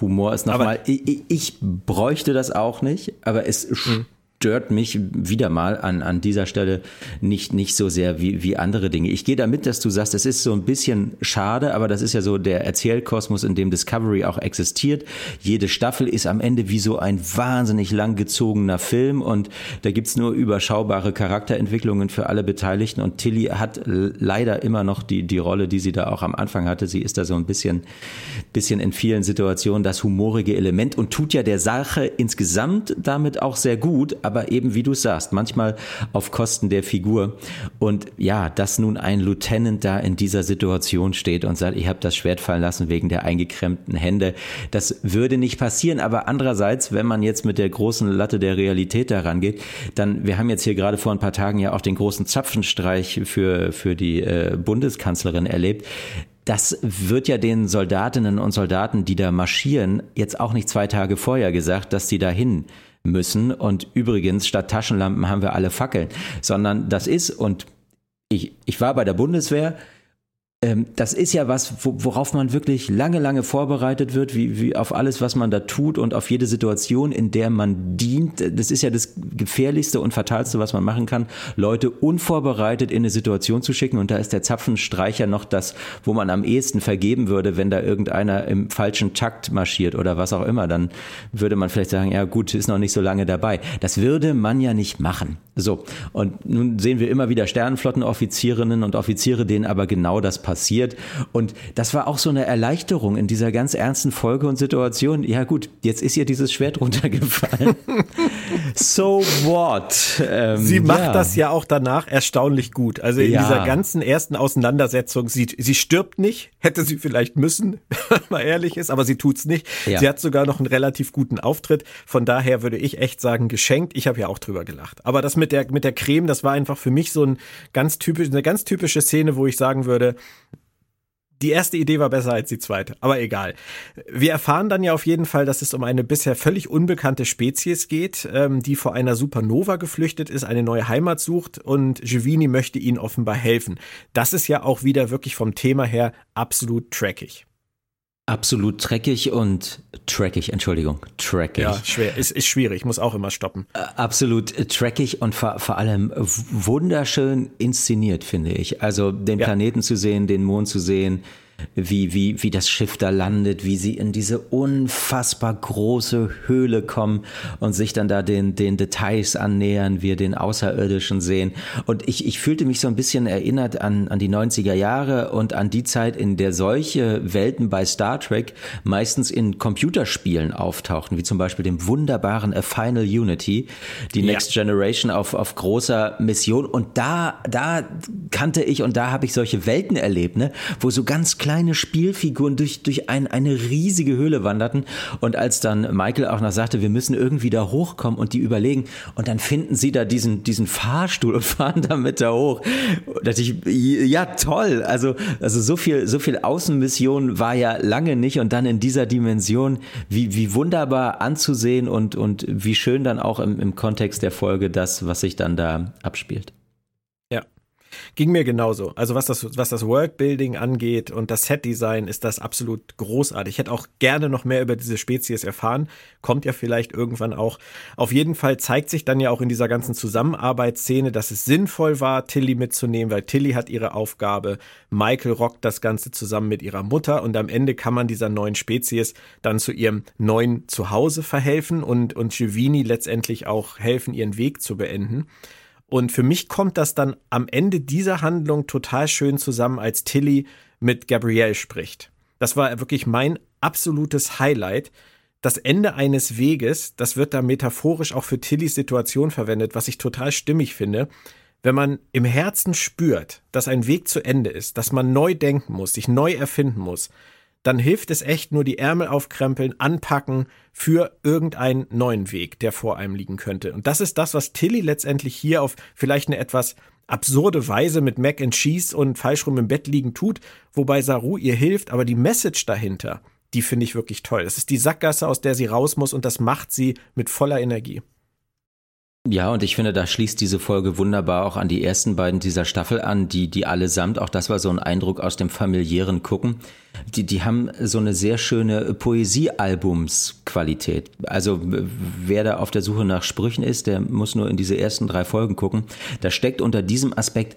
Humor ist nochmal, ich, ich bräuchte das auch nicht, aber es mhm stört mich wieder mal an, an dieser Stelle nicht, nicht so sehr wie, wie andere Dinge. Ich gehe damit, dass du sagst, es ist so ein bisschen schade, aber das ist ja so der Erzählkosmos, in dem Discovery auch existiert. Jede Staffel ist am Ende wie so ein wahnsinnig langgezogener Film und da gibt's nur überschaubare Charakterentwicklungen für alle Beteiligten und Tilly hat leider immer noch die, die Rolle, die sie da auch am Anfang hatte. Sie ist da so ein bisschen, bisschen in vielen Situationen das humorige Element und tut ja der Sache insgesamt damit auch sehr gut, aber eben wie du sagst, manchmal auf Kosten der Figur. Und ja, dass nun ein Lieutenant da in dieser Situation steht und sagt, ich habe das Schwert fallen lassen wegen der eingekrempten Hände, das würde nicht passieren. Aber andererseits, wenn man jetzt mit der großen Latte der Realität daran geht, dann, wir haben jetzt hier gerade vor ein paar Tagen ja auch den großen Zapfenstreich für, für die äh, Bundeskanzlerin erlebt das wird ja den Soldatinnen und Soldaten, die da marschieren, jetzt auch nicht zwei Tage vorher gesagt, dass sie dahin müssen. Und übrigens, statt Taschenlampen haben wir alle Fackeln, sondern das ist, und ich, ich war bei der Bundeswehr, das ist ja was, worauf man wirklich lange, lange vorbereitet wird, wie, wie auf alles, was man da tut und auf jede Situation, in der man dient. Das ist ja das gefährlichste und fatalste, was man machen kann, Leute unvorbereitet in eine Situation zu schicken. Und da ist der Zapfenstreicher noch das, wo man am ehesten vergeben würde, wenn da irgendeiner im falschen Takt marschiert oder was auch immer. Dann würde man vielleicht sagen, ja gut, ist noch nicht so lange dabei. Das würde man ja nicht machen. So. Und nun sehen wir immer wieder Sternenflottenoffizierinnen und Offiziere, denen aber genau das passiert passiert. Und das war auch so eine Erleichterung in dieser ganz ernsten Folge und Situation. Ja gut, jetzt ist ihr dieses Schwert <laughs> runtergefallen. So what? Ähm, sie macht ja. das ja auch danach erstaunlich gut. Also in ja. dieser ganzen ersten Auseinandersetzung, sie, sie stirbt nicht, hätte sie vielleicht müssen, <laughs> wenn man ehrlich ist, aber sie tut's nicht. Ja. Sie hat sogar noch einen relativ guten Auftritt. Von daher würde ich echt sagen, geschenkt. Ich habe ja auch drüber gelacht. Aber das mit der, mit der Creme, das war einfach für mich so ein ganz typisch, eine ganz typische Szene, wo ich sagen würde, die erste Idee war besser als die zweite, aber egal. Wir erfahren dann ja auf jeden Fall, dass es um eine bisher völlig unbekannte Spezies geht, ähm, die vor einer Supernova geflüchtet ist, eine neue Heimat sucht und Giovini möchte ihnen offenbar helfen. Das ist ja auch wieder wirklich vom Thema her absolut trackig. Absolut dreckig und trackig, Entschuldigung, trackig. Ja, schwer, ist, ist schwierig, muss auch immer stoppen. Absolut trackig und vor, vor allem wunderschön inszeniert, finde ich. Also den ja. Planeten zu sehen, den Mond zu sehen, wie, wie, wie das Schiff da landet, wie sie in diese unfassbar große Höhle kommen und sich dann da den, den Details annähern, wir den Außerirdischen sehen. Und ich, ich fühlte mich so ein bisschen erinnert an, an die 90er Jahre und an die Zeit, in der solche Welten bei Star Trek meistens in Computerspielen auftauchten, wie zum Beispiel dem wunderbaren A Final Unity, die ja. Next Generation auf, auf großer Mission. Und da, da kannte ich und da habe ich solche Welten erlebt, ne, wo so ganz kleine Spielfiguren durch, durch ein, eine riesige Höhle wanderten. Und als dann Michael auch noch sagte, wir müssen irgendwie da hochkommen und die überlegen, und dann finden sie da diesen, diesen Fahrstuhl und <laughs> fahren damit da hoch. Dachte ich, ja, toll. Also, also so viel, so viel Außenmission war ja lange nicht und dann in dieser Dimension, wie, wie wunderbar anzusehen und, und wie schön dann auch im, im Kontext der Folge das, was sich dann da abspielt. Ging mir genauso. Also was das, was das Worldbuilding angeht und das Setdesign ist das absolut großartig. Ich hätte auch gerne noch mehr über diese Spezies erfahren. Kommt ja vielleicht irgendwann auch. Auf jeden Fall zeigt sich dann ja auch in dieser ganzen Zusammenarbeitsszene, dass es sinnvoll war, Tilly mitzunehmen, weil Tilly hat ihre Aufgabe. Michael rockt das Ganze zusammen mit ihrer Mutter und am Ende kann man dieser neuen Spezies dann zu ihrem neuen Zuhause verhelfen und, und Giovini letztendlich auch helfen, ihren Weg zu beenden. Und für mich kommt das dann am Ende dieser Handlung total schön zusammen, als Tilly mit Gabrielle spricht. Das war wirklich mein absolutes Highlight. Das Ende eines Weges, das wird da metaphorisch auch für Tillys Situation verwendet, was ich total stimmig finde. Wenn man im Herzen spürt, dass ein Weg zu Ende ist, dass man neu denken muss, sich neu erfinden muss, dann hilft es echt nur die Ärmel aufkrempeln, anpacken für irgendeinen neuen Weg, der vor einem liegen könnte. Und das ist das, was Tilly letztendlich hier auf vielleicht eine etwas absurde Weise mit Mac and Cheese und falsch rum im Bett liegen tut, wobei Saru ihr hilft, aber die Message dahinter, die finde ich wirklich toll. Das ist die Sackgasse, aus der sie raus muss und das macht sie mit voller Energie. Ja, und ich finde, da schließt diese Folge wunderbar auch an die ersten beiden dieser Staffel an, die, die allesamt, auch das war so ein Eindruck aus dem familiären Gucken, die, die haben so eine sehr schöne Poesiealbumsqualität. Also wer da auf der Suche nach Sprüchen ist, der muss nur in diese ersten drei Folgen gucken. Da steckt unter diesem Aspekt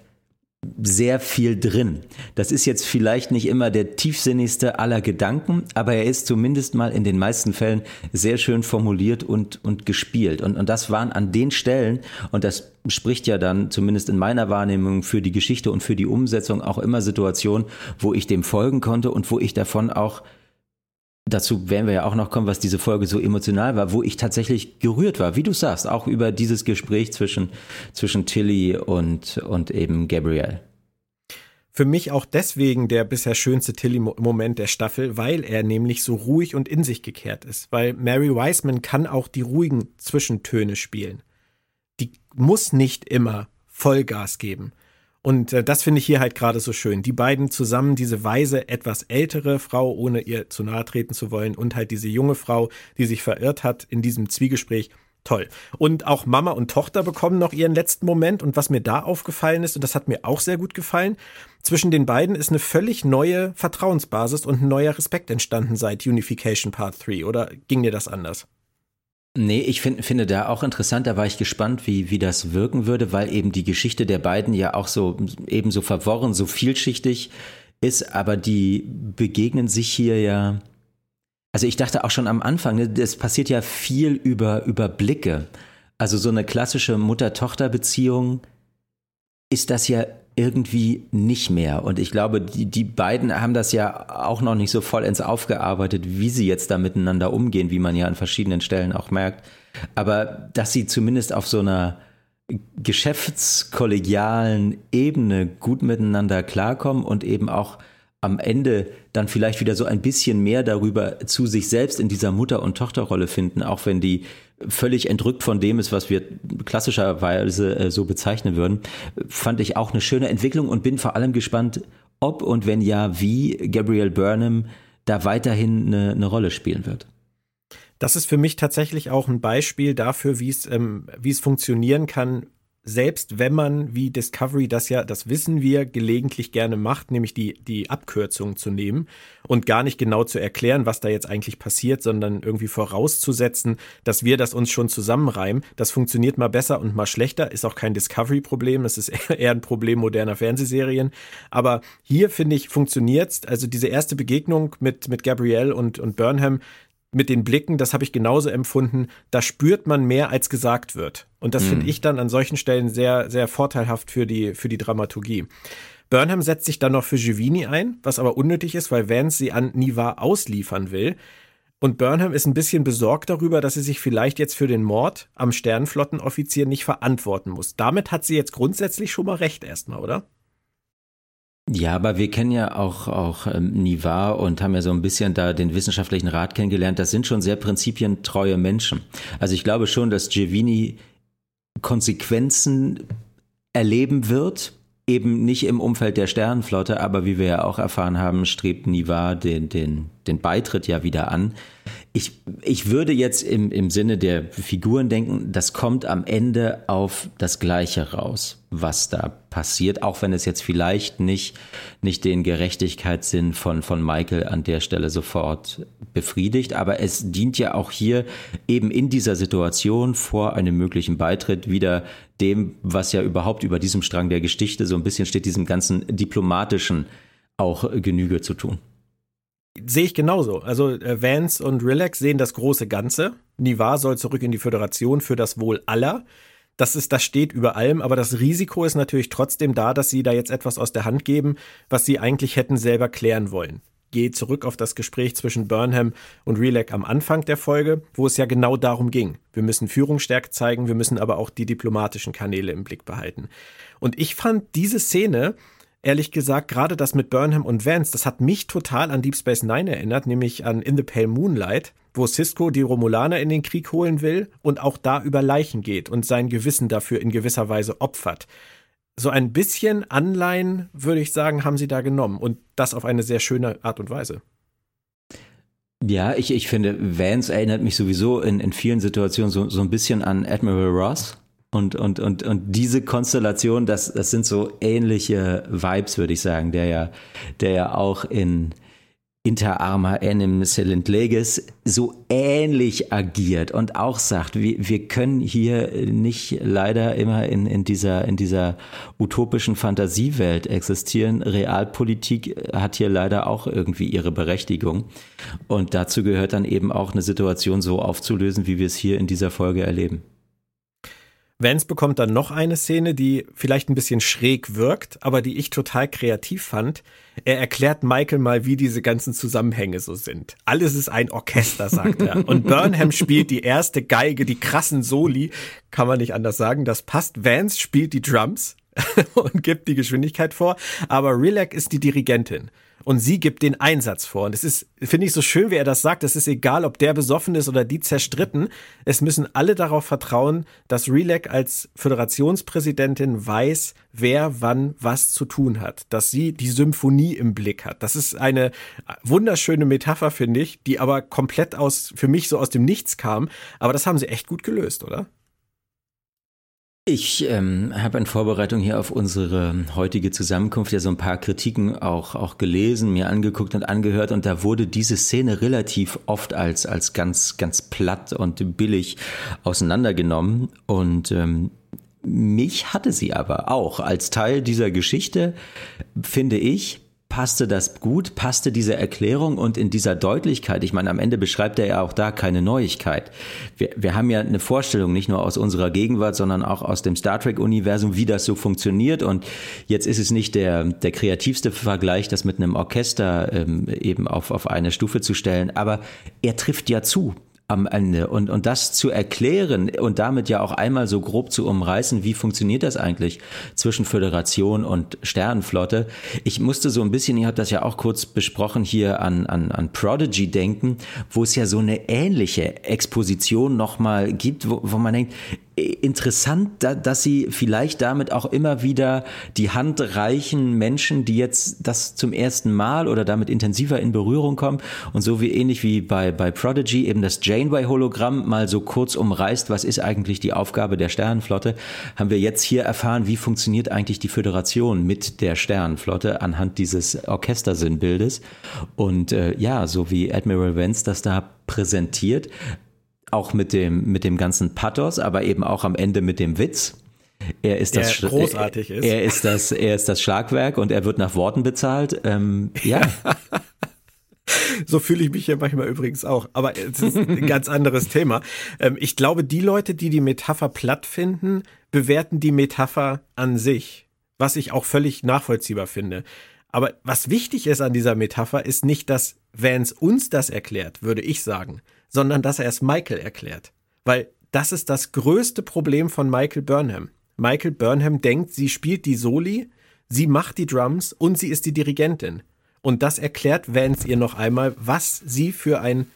sehr viel drin. Das ist jetzt vielleicht nicht immer der tiefsinnigste aller Gedanken, aber er ist zumindest mal in den meisten Fällen sehr schön formuliert und, und gespielt. Und, und das waren an den Stellen, und das spricht ja dann zumindest in meiner Wahrnehmung für die Geschichte und für die Umsetzung auch immer Situationen, wo ich dem folgen konnte und wo ich davon auch dazu werden wir ja auch noch kommen, was diese Folge so emotional war, wo ich tatsächlich gerührt war, wie du sagst, auch über dieses Gespräch zwischen, zwischen Tilly und, und eben Gabrielle. Für mich auch deswegen der bisher schönste Tilly-Moment der Staffel, weil er nämlich so ruhig und in sich gekehrt ist. Weil Mary Wiseman kann auch die ruhigen Zwischentöne spielen. Die muss nicht immer Vollgas geben. Und äh, das finde ich hier halt gerade so schön. Die beiden zusammen, diese weise, etwas ältere Frau, ohne ihr zu nahe treten zu wollen, und halt diese junge Frau, die sich verirrt hat in diesem Zwiegespräch. Toll. Und auch Mama und Tochter bekommen noch ihren letzten Moment. Und was mir da aufgefallen ist, und das hat mir auch sehr gut gefallen, zwischen den beiden ist eine völlig neue Vertrauensbasis und ein neuer Respekt entstanden seit Unification Part 3. Oder ging dir das anders? Nee, ich find, finde da auch interessant, da war ich gespannt, wie, wie das wirken würde, weil eben die Geschichte der beiden ja auch so ebenso verworren, so vielschichtig ist, aber die begegnen sich hier ja. Also ich dachte auch schon am Anfang, ne, passiert ja viel über, über Blicke. Also so eine klassische Mutter-Tochter-Beziehung ist das ja irgendwie nicht mehr. Und ich glaube, die, die beiden haben das ja auch noch nicht so vollends aufgearbeitet, wie sie jetzt da miteinander umgehen, wie man ja an verschiedenen Stellen auch merkt. Aber dass sie zumindest auf so einer geschäftskollegialen Ebene gut miteinander klarkommen und eben auch am Ende dann vielleicht wieder so ein bisschen mehr darüber zu sich selbst in dieser Mutter- und Tochterrolle finden, auch wenn die völlig entrückt von dem ist, was wir klassischerweise äh, so bezeichnen würden, fand ich auch eine schöne Entwicklung und bin vor allem gespannt, ob und wenn ja, wie Gabriel Burnham da weiterhin eine, eine Rolle spielen wird. Das ist für mich tatsächlich auch ein Beispiel dafür, wie es, ähm, wie es funktionieren kann, selbst wenn man, wie Discovery das ja, das wissen wir, gelegentlich gerne macht, nämlich die, die Abkürzung zu nehmen und gar nicht genau zu erklären, was da jetzt eigentlich passiert, sondern irgendwie vorauszusetzen, dass wir das uns schon zusammenreimen. Das funktioniert mal besser und mal schlechter, ist auch kein Discovery-Problem, das ist <laughs> eher ein Problem moderner Fernsehserien. Aber hier, finde ich, funktioniert's. Also diese erste Begegnung mit, mit Gabrielle und, und Burnham, mit den Blicken, das habe ich genauso empfunden, da spürt man mehr, als gesagt wird. Und das mhm. finde ich dann an solchen Stellen sehr, sehr vorteilhaft für die, für die Dramaturgie. Burnham setzt sich dann noch für Giovini ein, was aber unnötig ist, weil Vance sie an Niva ausliefern will. Und Burnham ist ein bisschen besorgt darüber, dass sie sich vielleicht jetzt für den Mord am Sternflottenoffizier nicht verantworten muss. Damit hat sie jetzt grundsätzlich schon mal recht erstmal, oder? Ja, aber wir kennen ja auch, auch ähm, Nivar und haben ja so ein bisschen da den wissenschaftlichen Rat kennengelernt. Das sind schon sehr prinzipientreue Menschen. Also ich glaube schon, dass Giovini Konsequenzen erleben wird, eben nicht im Umfeld der Sternenflotte, aber wie wir ja auch erfahren haben, strebt Nivar den, den, den Beitritt ja wieder an. Ich, ich würde jetzt im, im Sinne der Figuren denken, das kommt am Ende auf das Gleiche raus, was da passiert, auch wenn es jetzt vielleicht nicht, nicht den Gerechtigkeitssinn von, von Michael an der Stelle sofort befriedigt, aber es dient ja auch hier eben in dieser Situation vor einem möglichen Beitritt wieder dem, was ja überhaupt über diesem Strang der Geschichte so ein bisschen steht, diesem ganzen diplomatischen auch Genüge zu tun. Sehe ich genauso. Also äh, Vance und Relax sehen das große Ganze. Nivar soll zurück in die Föderation für das Wohl aller. Das ist, das steht über allem, aber das Risiko ist natürlich trotzdem da, dass sie da jetzt etwas aus der Hand geben, was sie eigentlich hätten selber klären wollen. Gehe zurück auf das Gespräch zwischen Burnham und Relax am Anfang der Folge, wo es ja genau darum ging. Wir müssen Führungsstärke zeigen, wir müssen aber auch die diplomatischen Kanäle im Blick behalten. Und ich fand diese Szene, ehrlich gesagt, gerade das mit Burnham und Vance, das hat mich total an Deep Space Nine erinnert, nämlich an In the Pale Moonlight, wo Cisco die Romulaner in den Krieg holen will und auch da über Leichen geht und sein Gewissen dafür in gewisser Weise opfert. So ein bisschen Anleihen, würde ich sagen, haben sie da genommen und das auf eine sehr schöne Art und Weise. Ja, ich, ich finde, Vance erinnert mich sowieso in, in vielen Situationen so, so ein bisschen an Admiral Ross. Und, und, und, und diese Konstellation, das, das sind so ähnliche Vibes, würde ich sagen, der ja, der ja auch in Inter Arma Enim Silent Leges so ähnlich agiert und auch sagt, wir, wir können hier nicht leider immer in, in, dieser, in dieser utopischen Fantasiewelt existieren. Realpolitik hat hier leider auch irgendwie ihre Berechtigung. Und dazu gehört dann eben auch eine Situation so aufzulösen, wie wir es hier in dieser Folge erleben. Vance bekommt dann noch eine Szene, die vielleicht ein bisschen schräg wirkt, aber die ich total kreativ fand. Er erklärt Michael mal, wie diese ganzen Zusammenhänge so sind. Alles ist ein Orchester, sagt er. Und Burnham spielt die erste Geige, die krassen Soli, kann man nicht anders sagen. Das passt. Vance spielt die Drums <laughs> und gibt die Geschwindigkeit vor, aber Relax ist die Dirigentin und sie gibt den Einsatz vor. Und es ist, finde ich so schön, wie er das sagt. Es ist egal, ob der besoffen ist oder die zerstritten. Es müssen alle darauf vertrauen, dass Relac als Föderationspräsidentin weiß, wer wann was zu tun hat. Dass sie die Symphonie im Blick hat. Das ist eine wunderschöne Metapher, finde ich, die aber komplett aus, für mich so aus dem Nichts kam. Aber das haben sie echt gut gelöst, oder? Ich ähm, habe in Vorbereitung hier auf unsere heutige Zusammenkunft ja so ein paar Kritiken auch, auch gelesen, mir angeguckt und angehört. Und da wurde diese Szene relativ oft als, als ganz, ganz platt und billig auseinandergenommen. Und ähm, mich hatte sie aber auch. Als Teil dieser Geschichte, finde ich, passte das gut, passte diese Erklärung und in dieser Deutlichkeit, ich meine, am Ende beschreibt er ja auch da keine Neuigkeit. Wir, wir haben ja eine Vorstellung, nicht nur aus unserer Gegenwart, sondern auch aus dem Star Trek-Universum, wie das so funktioniert. Und jetzt ist es nicht der, der kreativste Vergleich, das mit einem Orchester ähm, eben auf, auf eine Stufe zu stellen, aber er trifft ja zu am Ende. Und, und das zu erklären und damit ja auch einmal so grob zu umreißen, wie funktioniert das eigentlich zwischen Föderation und Sternenflotte. Ich musste so ein bisschen, ihr habt das ja auch kurz besprochen, hier an, an, an Prodigy denken, wo es ja so eine ähnliche Exposition nochmal gibt, wo, wo man denkt, interessant, dass sie vielleicht damit auch immer wieder die Hand reichen Menschen, die jetzt das zum ersten Mal oder damit intensiver in Berührung kommen. Und so wie ähnlich wie bei, bei Prodigy eben das Janeway-Hologramm mal so kurz umreißt, was ist eigentlich die Aufgabe der Sternenflotte, haben wir jetzt hier erfahren, wie funktioniert eigentlich die Föderation mit der Sternenflotte anhand dieses Orchestersinnbildes. Und äh, ja, so wie Admiral Vance das da präsentiert, auch mit dem, mit dem ganzen Pathos, aber eben auch am Ende mit dem Witz. Er ist das der großartig ist. Er ist das, er ist das Schlagwerk und er wird nach Worten bezahlt. Ähm, ja. <laughs> So fühle ich mich ja manchmal übrigens auch. Aber es ist ein ganz anderes Thema. Ähm, ich glaube, die Leute, die die Metapher platt finden, bewerten die Metapher an sich, was ich auch völlig nachvollziehbar finde. Aber was wichtig ist an dieser Metapher, ist nicht, dass Vance uns das erklärt, würde ich sagen, sondern dass er es Michael erklärt. Weil das ist das größte Problem von Michael Burnham. Michael Burnham denkt, sie spielt die Soli, Sie macht die Drums und sie ist die Dirigentin. Und das erklärt Vance ihr noch einmal, was sie für ein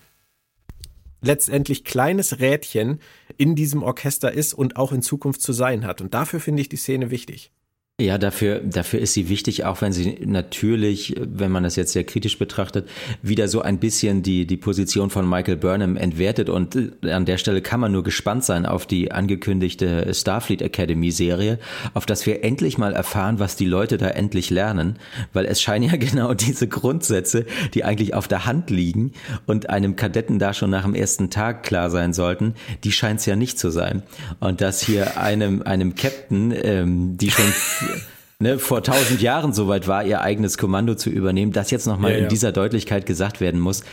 letztendlich kleines Rädchen in diesem Orchester ist und auch in Zukunft zu sein hat. Und dafür finde ich die Szene wichtig. Ja, dafür, dafür ist sie wichtig, auch wenn sie natürlich, wenn man das jetzt sehr kritisch betrachtet, wieder so ein bisschen die, die Position von Michael Burnham entwertet. Und äh, an der Stelle kann man nur gespannt sein auf die angekündigte Starfleet Academy Serie, auf das wir endlich mal erfahren, was die Leute da endlich lernen. Weil es scheinen ja <laughs> genau diese Grundsätze, die eigentlich auf der Hand liegen und einem Kadetten da schon nach dem ersten Tag klar sein sollten, die scheint es ja nicht zu sein. Und dass hier einem, einem Captain, ähm, die schon <laughs> ne, vor tausend Jahren soweit war, ihr eigenes Kommando zu übernehmen, das jetzt nochmal ja, ja. in dieser Deutlichkeit gesagt werden muss.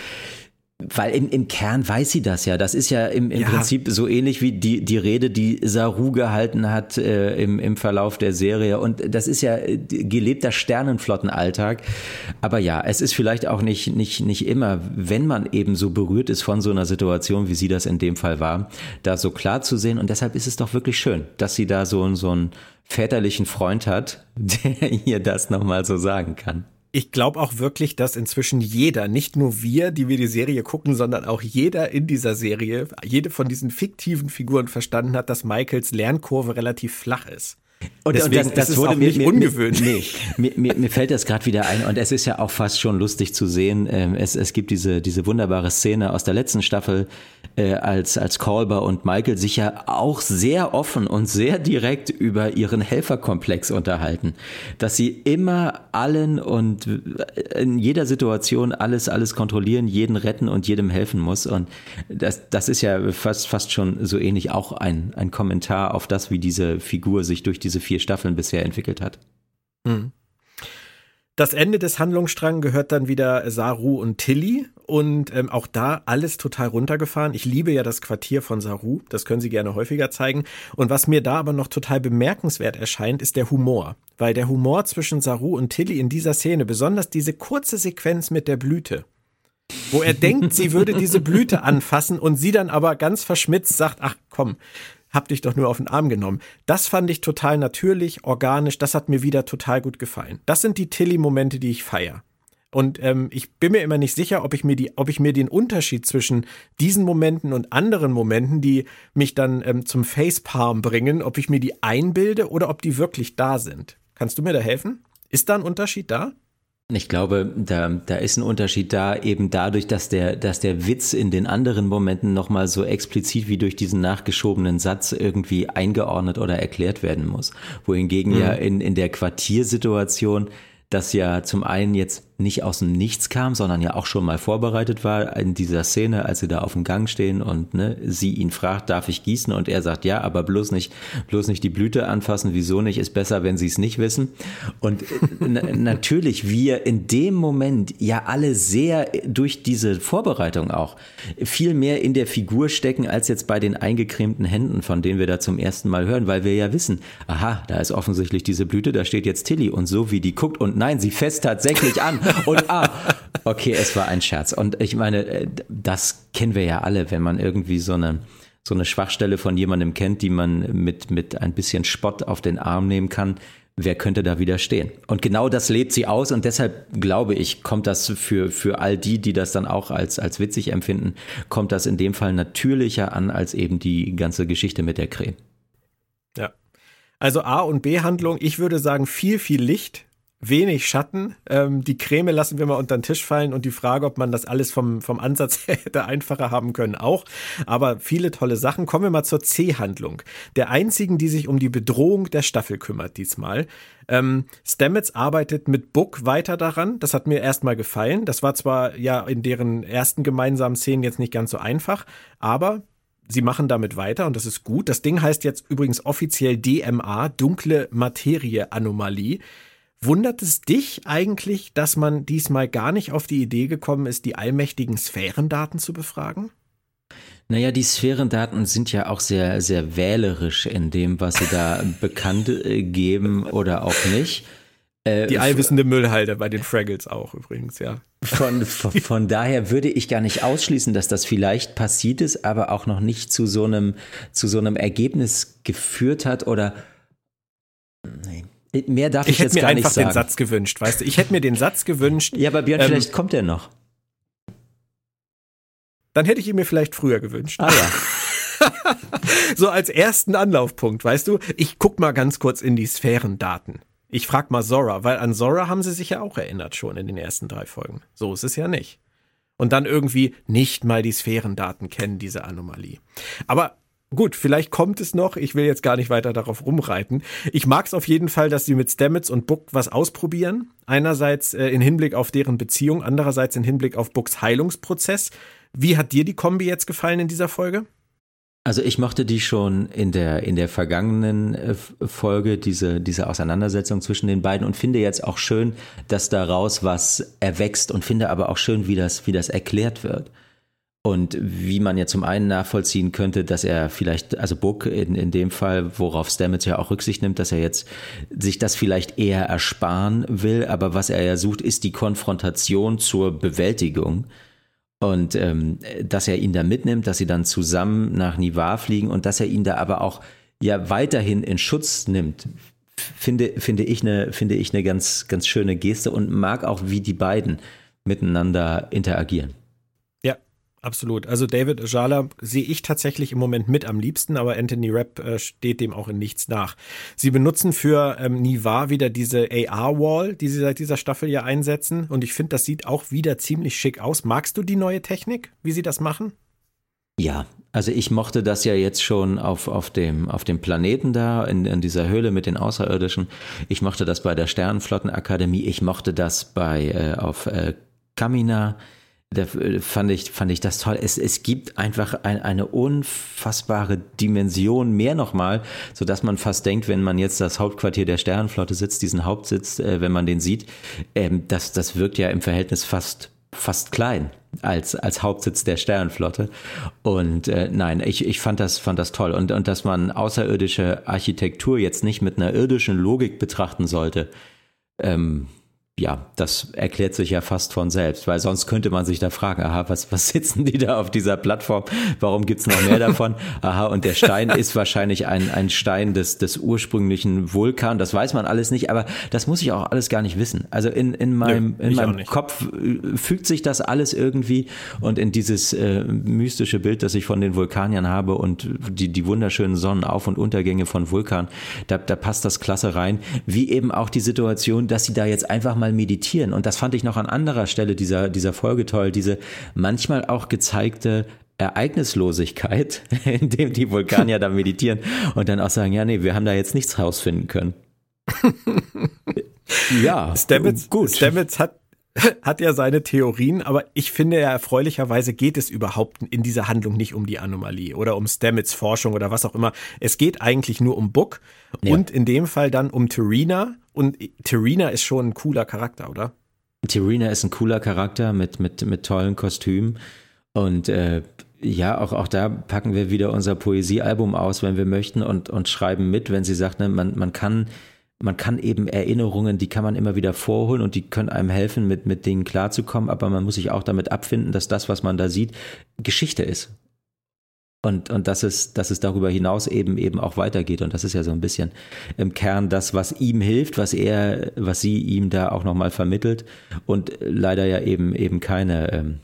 Weil im, im Kern weiß sie das ja. Das ist ja im, im ja. Prinzip so ähnlich wie die, die Rede, die Saru gehalten hat äh, im, im Verlauf der Serie. Und das ist ja äh, gelebter Sternenflottenalltag. Aber ja, es ist vielleicht auch nicht, nicht, nicht immer, wenn man eben so berührt ist von so einer Situation, wie sie das in dem Fall war, da so klar zu sehen. Und deshalb ist es doch wirklich schön, dass sie da so, so einen väterlichen Freund hat, <laughs> der ihr das nochmal so sagen kann ich glaube auch wirklich, dass inzwischen jeder, nicht nur wir, die wir die Serie gucken, sondern auch jeder in dieser Serie, jede von diesen fiktiven Figuren verstanden hat, dass Michaels Lernkurve relativ flach ist. Und, Deswegen und das, das wurde mir, nicht ungewöhnlich. Mir, mir, mir fällt das gerade wieder ein und es ist ja auch fast schon lustig zu sehen. Ähm, es, es gibt diese, diese wunderbare Szene aus der letzten Staffel, äh, als, als Colber und Michael sich ja auch sehr offen und sehr direkt über ihren Helferkomplex unterhalten. Dass sie immer allen und in jeder Situation alles, alles kontrollieren, jeden retten und jedem helfen muss. Und das, das ist ja fast, fast schon so ähnlich auch ein, ein Kommentar auf das, wie diese Figur sich durch diese vier Staffeln bisher entwickelt hat. Mhm. Das Ende des Handlungsstrangs gehört dann wieder Saru und Tilly und ähm, auch da alles total runtergefahren. Ich liebe ja das Quartier von Saru, das können Sie gerne häufiger zeigen. Und was mir da aber noch total bemerkenswert erscheint, ist der Humor. Weil der Humor zwischen Saru und Tilly in dieser Szene, besonders diese kurze Sequenz mit der Blüte, wo er denkt, sie würde diese Blüte <laughs> anfassen und sie dann aber ganz verschmitzt sagt, ach komm, hab dich doch nur auf den Arm genommen. Das fand ich total natürlich, organisch, das hat mir wieder total gut gefallen. Das sind die Tilly-Momente, die ich feier. Und ähm, ich bin mir immer nicht sicher, ob ich mir die, ob ich mir den Unterschied zwischen diesen Momenten und anderen Momenten, die mich dann ähm, zum Facepalm bringen, ob ich mir die einbilde oder ob die wirklich da sind. Kannst du mir da helfen? Ist da ein Unterschied da? Ich glaube, da, da ist ein Unterschied da, eben dadurch, dass der, dass der Witz in den anderen Momenten nochmal so explizit wie durch diesen nachgeschobenen Satz irgendwie eingeordnet oder erklärt werden muss. Wohingegen mhm. ja in, in der Quartiersituation das ja zum einen jetzt nicht aus dem Nichts kam, sondern ja auch schon mal vorbereitet war in dieser Szene, als sie da auf dem Gang stehen und ne, sie ihn fragt, darf ich gießen? Und er sagt, ja, aber bloß nicht, bloß nicht die Blüte anfassen. Wieso nicht? Ist besser, wenn sie es nicht wissen. Und äh, <laughs> natürlich wir in dem Moment ja alle sehr durch diese Vorbereitung auch viel mehr in der Figur stecken als jetzt bei den eingecremten Händen, von denen wir da zum ersten Mal hören, weil wir ja wissen, aha, da ist offensichtlich diese Blüte, da steht jetzt Tilly und so wie die guckt und nein, sie fest tatsächlich an und ah, okay, es war ein Scherz. Und ich meine, äh, das kennen wir ja alle, wenn man irgendwie so eine so eine Schwachstelle von jemandem kennt, die man mit mit ein bisschen Spott auf den Arm nehmen kann. Wer könnte da widerstehen? Und genau das lebt sie aus und deshalb glaube ich, kommt das für, für all die, die das dann auch als, als witzig empfinden, kommt das in dem Fall natürlicher an als eben die ganze Geschichte mit der Creme. Ja. Also A und B Handlung, ich würde sagen viel, viel Licht, wenig Schatten. Ähm, die Creme lassen wir mal unter den Tisch fallen und die Frage, ob man das alles vom, vom Ansatz <laughs> hätte einfacher haben können, auch. Aber viele tolle Sachen. Kommen wir mal zur C-Handlung. Der einzigen, die sich um die Bedrohung der Staffel kümmert diesmal. Ähm, Stamets arbeitet mit Book weiter daran. Das hat mir erstmal gefallen. Das war zwar ja in deren ersten gemeinsamen Szenen jetzt nicht ganz so einfach, aber Sie machen damit weiter und das ist gut. Das Ding heißt jetzt übrigens offiziell DMA, dunkle Materie Anomalie. Wundert es dich eigentlich, dass man diesmal gar nicht auf die Idee gekommen ist, die allmächtigen Sphärendaten zu befragen? Naja, die Sphärendaten sind ja auch sehr, sehr wählerisch in dem, was sie da <laughs> bekannt äh, geben oder auch nicht. Äh, die allwissende Müllhalde bei den Fraggles auch übrigens, ja. Von, von, <laughs> von, daher würde ich gar nicht ausschließen, dass das vielleicht passiert ist, aber auch noch nicht zu so einem, zu so einem Ergebnis geführt hat oder, nee, Mehr darf ich, ich jetzt gar nicht sagen. Ich hätte mir einfach den Satz gewünscht, weißt du? Ich hätte mir den Satz gewünscht. Ja, aber Björn, ähm, vielleicht kommt er noch. Dann hätte ich ihn mir vielleicht früher gewünscht. Ah ja. <laughs> so als ersten Anlaufpunkt, weißt du? Ich guck mal ganz kurz in die Sphärendaten. Ich frag mal Zora, weil an Zora haben sie sich ja auch erinnert schon in den ersten drei Folgen. So ist es ja nicht. Und dann irgendwie nicht mal die Sphärendaten kennen, diese Anomalie. Aber Gut, vielleicht kommt es noch. Ich will jetzt gar nicht weiter darauf rumreiten. Ich mag es auf jeden Fall, dass sie mit Stamets und Book was ausprobieren. Einerseits äh, in Hinblick auf deren Beziehung, andererseits in Hinblick auf Books Heilungsprozess. Wie hat dir die Kombi jetzt gefallen in dieser Folge? Also ich mochte die schon in der, in der vergangenen äh, Folge, diese, diese Auseinandersetzung zwischen den beiden und finde jetzt auch schön, dass daraus was erwächst und finde aber auch schön, wie das, wie das erklärt wird. Und wie man ja zum einen nachvollziehen könnte, dass er vielleicht, also Book in, in dem Fall, worauf Stamets ja auch Rücksicht nimmt, dass er jetzt sich das vielleicht eher ersparen will, aber was er ja sucht, ist die Konfrontation zur Bewältigung. Und ähm, dass er ihn da mitnimmt, dass sie dann zusammen nach Nivar fliegen und dass er ihn da aber auch ja weiterhin in Schutz nimmt, finde, finde ich eine, finde ich eine ganz, ganz schöne Geste und mag auch, wie die beiden miteinander interagieren. Absolut. Also David Ajala sehe ich tatsächlich im Moment mit am liebsten, aber Anthony Rapp äh, steht dem auch in nichts nach. Sie benutzen für ähm, Nivar wieder diese AR-Wall, die sie seit dieser Staffel ja einsetzen. Und ich finde, das sieht auch wieder ziemlich schick aus. Magst du die neue Technik, wie sie das machen? Ja, also ich mochte das ja jetzt schon auf, auf, dem, auf dem Planeten da, in, in dieser Höhle mit den Außerirdischen. Ich mochte das bei der Sternenflottenakademie. Ich mochte das bei äh, auf äh, Kamina da äh, fand ich, fand ich das toll. Es, es gibt einfach ein, eine unfassbare Dimension mehr nochmal, so dass man fast denkt, wenn man jetzt das Hauptquartier der Sternenflotte sitzt, diesen Hauptsitz, äh, wenn man den sieht, ähm, das, das wirkt ja im Verhältnis fast, fast klein als, als Hauptsitz der Sternenflotte. Und äh, nein, ich, ich fand das, fand das toll. Und, und dass man außerirdische Architektur jetzt nicht mit einer irdischen Logik betrachten sollte, ähm, ja, das erklärt sich ja fast von selbst, weil sonst könnte man sich da fragen, aha, was, was sitzen die da auf dieser Plattform? Warum gibt's noch mehr davon? <laughs> Aha, und der Stein ist wahrscheinlich ein, ein Stein des, des ursprünglichen Vulkan, das weiß man alles nicht, aber das muss ich auch alles gar nicht wissen. Also in, in meinem, Nö, in meinem Kopf äh, fügt sich das alles irgendwie und in dieses äh, mystische Bild, das ich von den Vulkaniern habe und die, die wunderschönen Sonnenauf- und Untergänge von Vulkan, da, da passt das klasse rein, wie eben auch die Situation, dass sie da jetzt einfach mal mal meditieren. Und das fand ich noch an anderer Stelle dieser, dieser Folge toll, diese manchmal auch gezeigte Ereignislosigkeit, <laughs> in dem die Vulkanier da meditieren und dann auch sagen, ja, nee, wir haben da jetzt nichts rausfinden können. <laughs> ja, Stamets, gut. Stamets hat hat ja seine Theorien, aber ich finde ja erfreulicherweise geht es überhaupt in dieser Handlung nicht um die Anomalie oder um Stamets Forschung oder was auch immer. Es geht eigentlich nur um Book ja. und in dem Fall dann um Terina und Terina ist schon ein cooler Charakter, oder? Terina ist ein cooler Charakter mit, mit, mit tollen Kostümen und äh, ja, auch, auch da packen wir wieder unser Poesiealbum aus, wenn wir möchten und, und schreiben mit, wenn sie sagt, ne, man, man kann man kann eben Erinnerungen, die kann man immer wieder vorholen und die können einem helfen, mit, mit denen klarzukommen, aber man muss sich auch damit abfinden, dass das, was man da sieht, Geschichte ist. Und, und dass es, dass es darüber hinaus eben eben auch weitergeht. Und das ist ja so ein bisschen im Kern das, was ihm hilft, was er, was sie ihm da auch nochmal vermittelt und leider ja eben eben keine, ähm,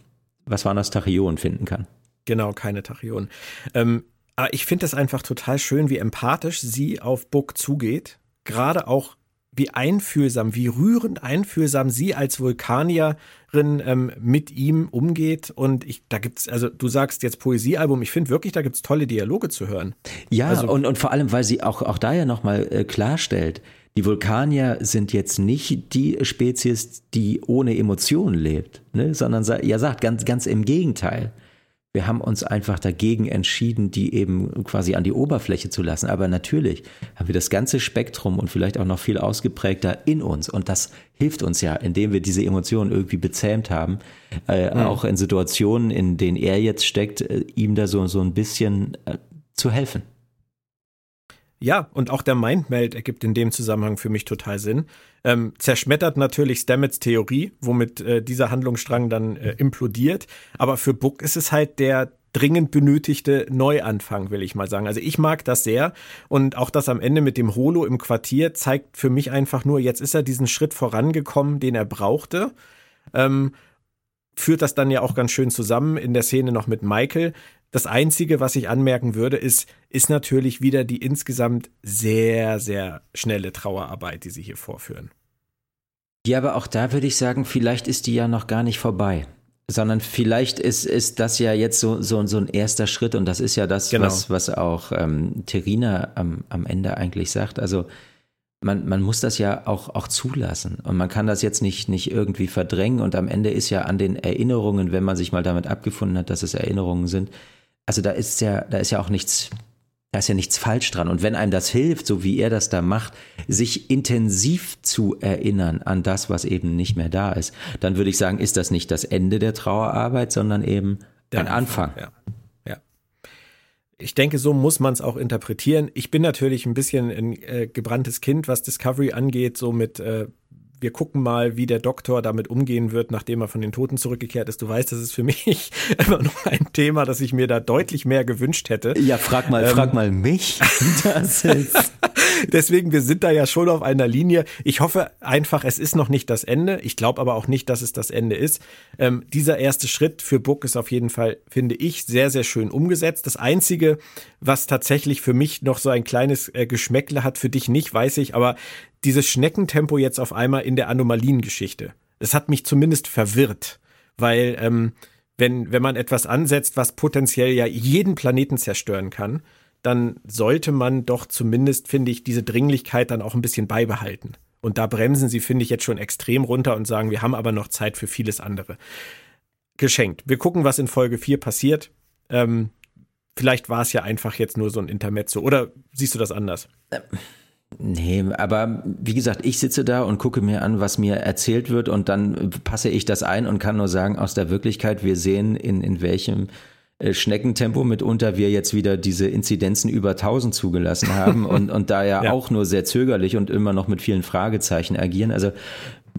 was waren das, Tachyonen finden kann. Genau, keine Tachyonen. Ähm, aber ich finde es einfach total schön, wie empathisch sie auf Book zugeht gerade auch wie einfühlsam, wie rührend einfühlsam sie als Vulkanierin ähm, mit ihm umgeht. Und ich, da gibt's, also du sagst jetzt Poesiealbum, ich finde wirklich, da gibt's tolle Dialoge zu hören. Ja, also, und, und vor allem, weil sie auch, auch da ja nochmal äh, klarstellt, die Vulkanier sind jetzt nicht die Spezies, die ohne Emotionen lebt, ne? sondern ja sagt ganz, ganz im Gegenteil. Wir haben uns einfach dagegen entschieden, die eben quasi an die Oberfläche zu lassen. Aber natürlich haben wir das ganze Spektrum und vielleicht auch noch viel ausgeprägter in uns. Und das hilft uns ja, indem wir diese Emotionen irgendwie bezähmt haben. Äh, mhm. Auch in Situationen, in denen er jetzt steckt, äh, ihm da so, so ein bisschen äh, zu helfen. Ja, und auch der Mindmeld ergibt in dem Zusammenhang für mich total Sinn. Ähm, zerschmettert natürlich Stamets Theorie, womit äh, dieser Handlungsstrang dann äh, implodiert. Aber für Book ist es halt der, dringend benötigte Neuanfang, will ich mal sagen. Also ich mag das sehr und auch das am Ende mit dem Holo im Quartier zeigt für mich einfach nur, jetzt ist er diesen Schritt vorangekommen, den er brauchte. Ähm, führt das dann ja auch ganz schön zusammen in der Szene noch mit Michael. Das Einzige, was ich anmerken würde, ist, ist natürlich wieder die insgesamt sehr, sehr schnelle Trauerarbeit, die sie hier vorführen. Ja, aber auch da würde ich sagen, vielleicht ist die ja noch gar nicht vorbei sondern vielleicht ist, ist das ja jetzt so, so, so ein erster Schritt und das ist ja das, genau. was, was auch ähm, Terina am, am Ende eigentlich sagt. Also man, man muss das ja auch, auch zulassen und man kann das jetzt nicht, nicht irgendwie verdrängen und am Ende ist ja an den Erinnerungen, wenn man sich mal damit abgefunden hat, dass es Erinnerungen sind, also da ist ja, da ist ja auch nichts da ist ja nichts falsch dran. Und wenn einem das hilft, so wie er das da macht, sich intensiv zu erinnern an das, was eben nicht mehr da ist, dann würde ich sagen, ist das nicht das Ende der Trauerarbeit, sondern eben der ein Anfang. Anfang. Ja. Ich denke, so muss man es auch interpretieren. Ich bin natürlich ein bisschen ein äh, gebranntes Kind, was Discovery angeht, so mit äh, wir gucken mal, wie der Doktor damit umgehen wird, nachdem er von den Toten zurückgekehrt ist. Du weißt, das ist für <laughs> mich immer noch ein Thema, das ich mir da deutlich mehr gewünscht hätte. Ja, frag mal, ähm, frag mal mich. Das ist <laughs> Deswegen, wir sind da ja schon auf einer Linie. Ich hoffe einfach, es ist noch nicht das Ende. Ich glaube aber auch nicht, dass es das Ende ist. Ähm, dieser erste Schritt für Book ist auf jeden Fall, finde ich, sehr, sehr schön umgesetzt. Das Einzige, was tatsächlich für mich noch so ein kleines äh, Geschmäckle hat, für dich nicht, weiß ich, aber dieses Schneckentempo jetzt auf einmal in der Anomaliengeschichte. Das hat mich zumindest verwirrt, weil ähm, wenn, wenn man etwas ansetzt, was potenziell ja jeden Planeten zerstören kann, dann sollte man doch zumindest, finde ich, diese Dringlichkeit dann auch ein bisschen beibehalten. Und da bremsen sie, finde ich, jetzt schon extrem runter und sagen, wir haben aber noch Zeit für vieles andere. Geschenkt. Wir gucken, was in Folge 4 passiert. Ähm, vielleicht war es ja einfach jetzt nur so ein Intermezzo. Oder siehst du das anders? Nee, aber wie gesagt, ich sitze da und gucke mir an, was mir erzählt wird und dann passe ich das ein und kann nur sagen, aus der Wirklichkeit, wir sehen, in, in welchem Schneckentempo mitunter wir jetzt wieder diese Inzidenzen über 1000 zugelassen haben <laughs> und, und da ja, ja, auch nur sehr zögerlich und immer noch mit vielen Fragezeichen agieren. Also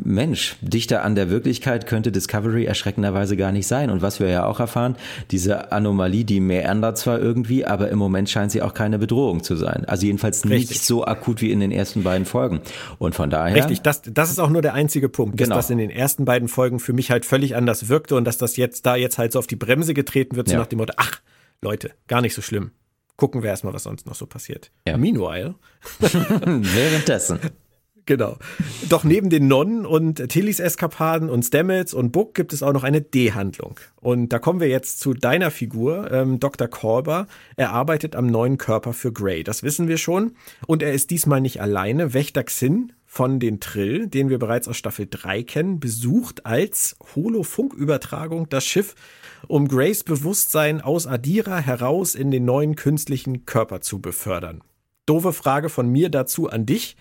Mensch, dichter an der Wirklichkeit könnte Discovery erschreckenderweise gar nicht sein. Und was wir ja auch erfahren, diese Anomalie, die meandert zwar irgendwie, aber im Moment scheint sie auch keine Bedrohung zu sein. Also jedenfalls Richtig. nicht so akut wie in den ersten beiden Folgen. Und von daher. Richtig, das, das ist auch nur der einzige Punkt, genau. dass das in den ersten beiden Folgen für mich halt völlig anders wirkte und dass das jetzt da jetzt halt so auf die Bremse getreten wird, so ja. nach dem Motto, ach, Leute, gar nicht so schlimm. Gucken wir erstmal, was sonst noch so passiert. Ja. Meanwhile. <laughs> Währenddessen. Genau. Doch neben den Nonnen und Tillys Eskapaden und Stamets und Book gibt es auch noch eine D-Handlung. Und da kommen wir jetzt zu deiner Figur, ähm, Dr. Korber. Er arbeitet am neuen Körper für Grey. Das wissen wir schon. Und er ist diesmal nicht alleine. Wächter Xin von den Trill, den wir bereits aus Staffel 3 kennen, besucht als Holofunkübertragung das Schiff, um Grays Bewusstsein aus Adira heraus in den neuen künstlichen Körper zu befördern. Doofe Frage von mir dazu an dich.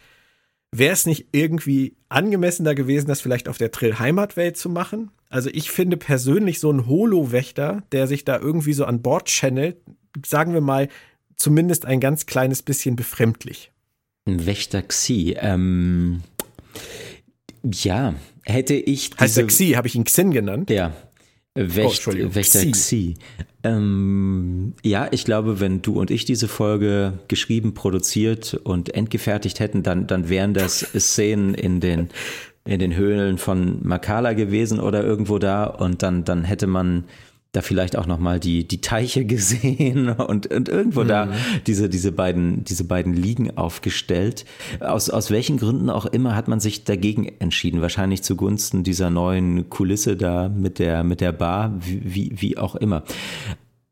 Wäre es nicht irgendwie angemessener gewesen, das vielleicht auf der Trill Heimatwelt zu machen? Also ich finde persönlich so ein Holo-Wächter, der sich da irgendwie so an Bord channelt, sagen wir mal, zumindest ein ganz kleines bisschen befremdlich. Ein Wächter Xi, ähm, ja, hätte ich. Heißt der Xi, habe ich ihn Xin genannt? Ja, Wächt, oh, Wächter Xi. Xi. Ähm, ja, ich glaube, wenn du und ich diese Folge geschrieben, produziert und endgefertigt hätten, dann, dann wären das <laughs> Szenen in den, in den Höhlen von Makala gewesen oder irgendwo da und dann, dann hätte man da vielleicht auch noch mal die die Teiche <laughs> gesehen und und irgendwo mhm. da diese diese beiden diese beiden Liegen aufgestellt. Aus aus welchen Gründen auch immer hat man sich dagegen entschieden. Wahrscheinlich zugunsten dieser neuen Kulisse da mit der mit der Bar, wie wie auch immer.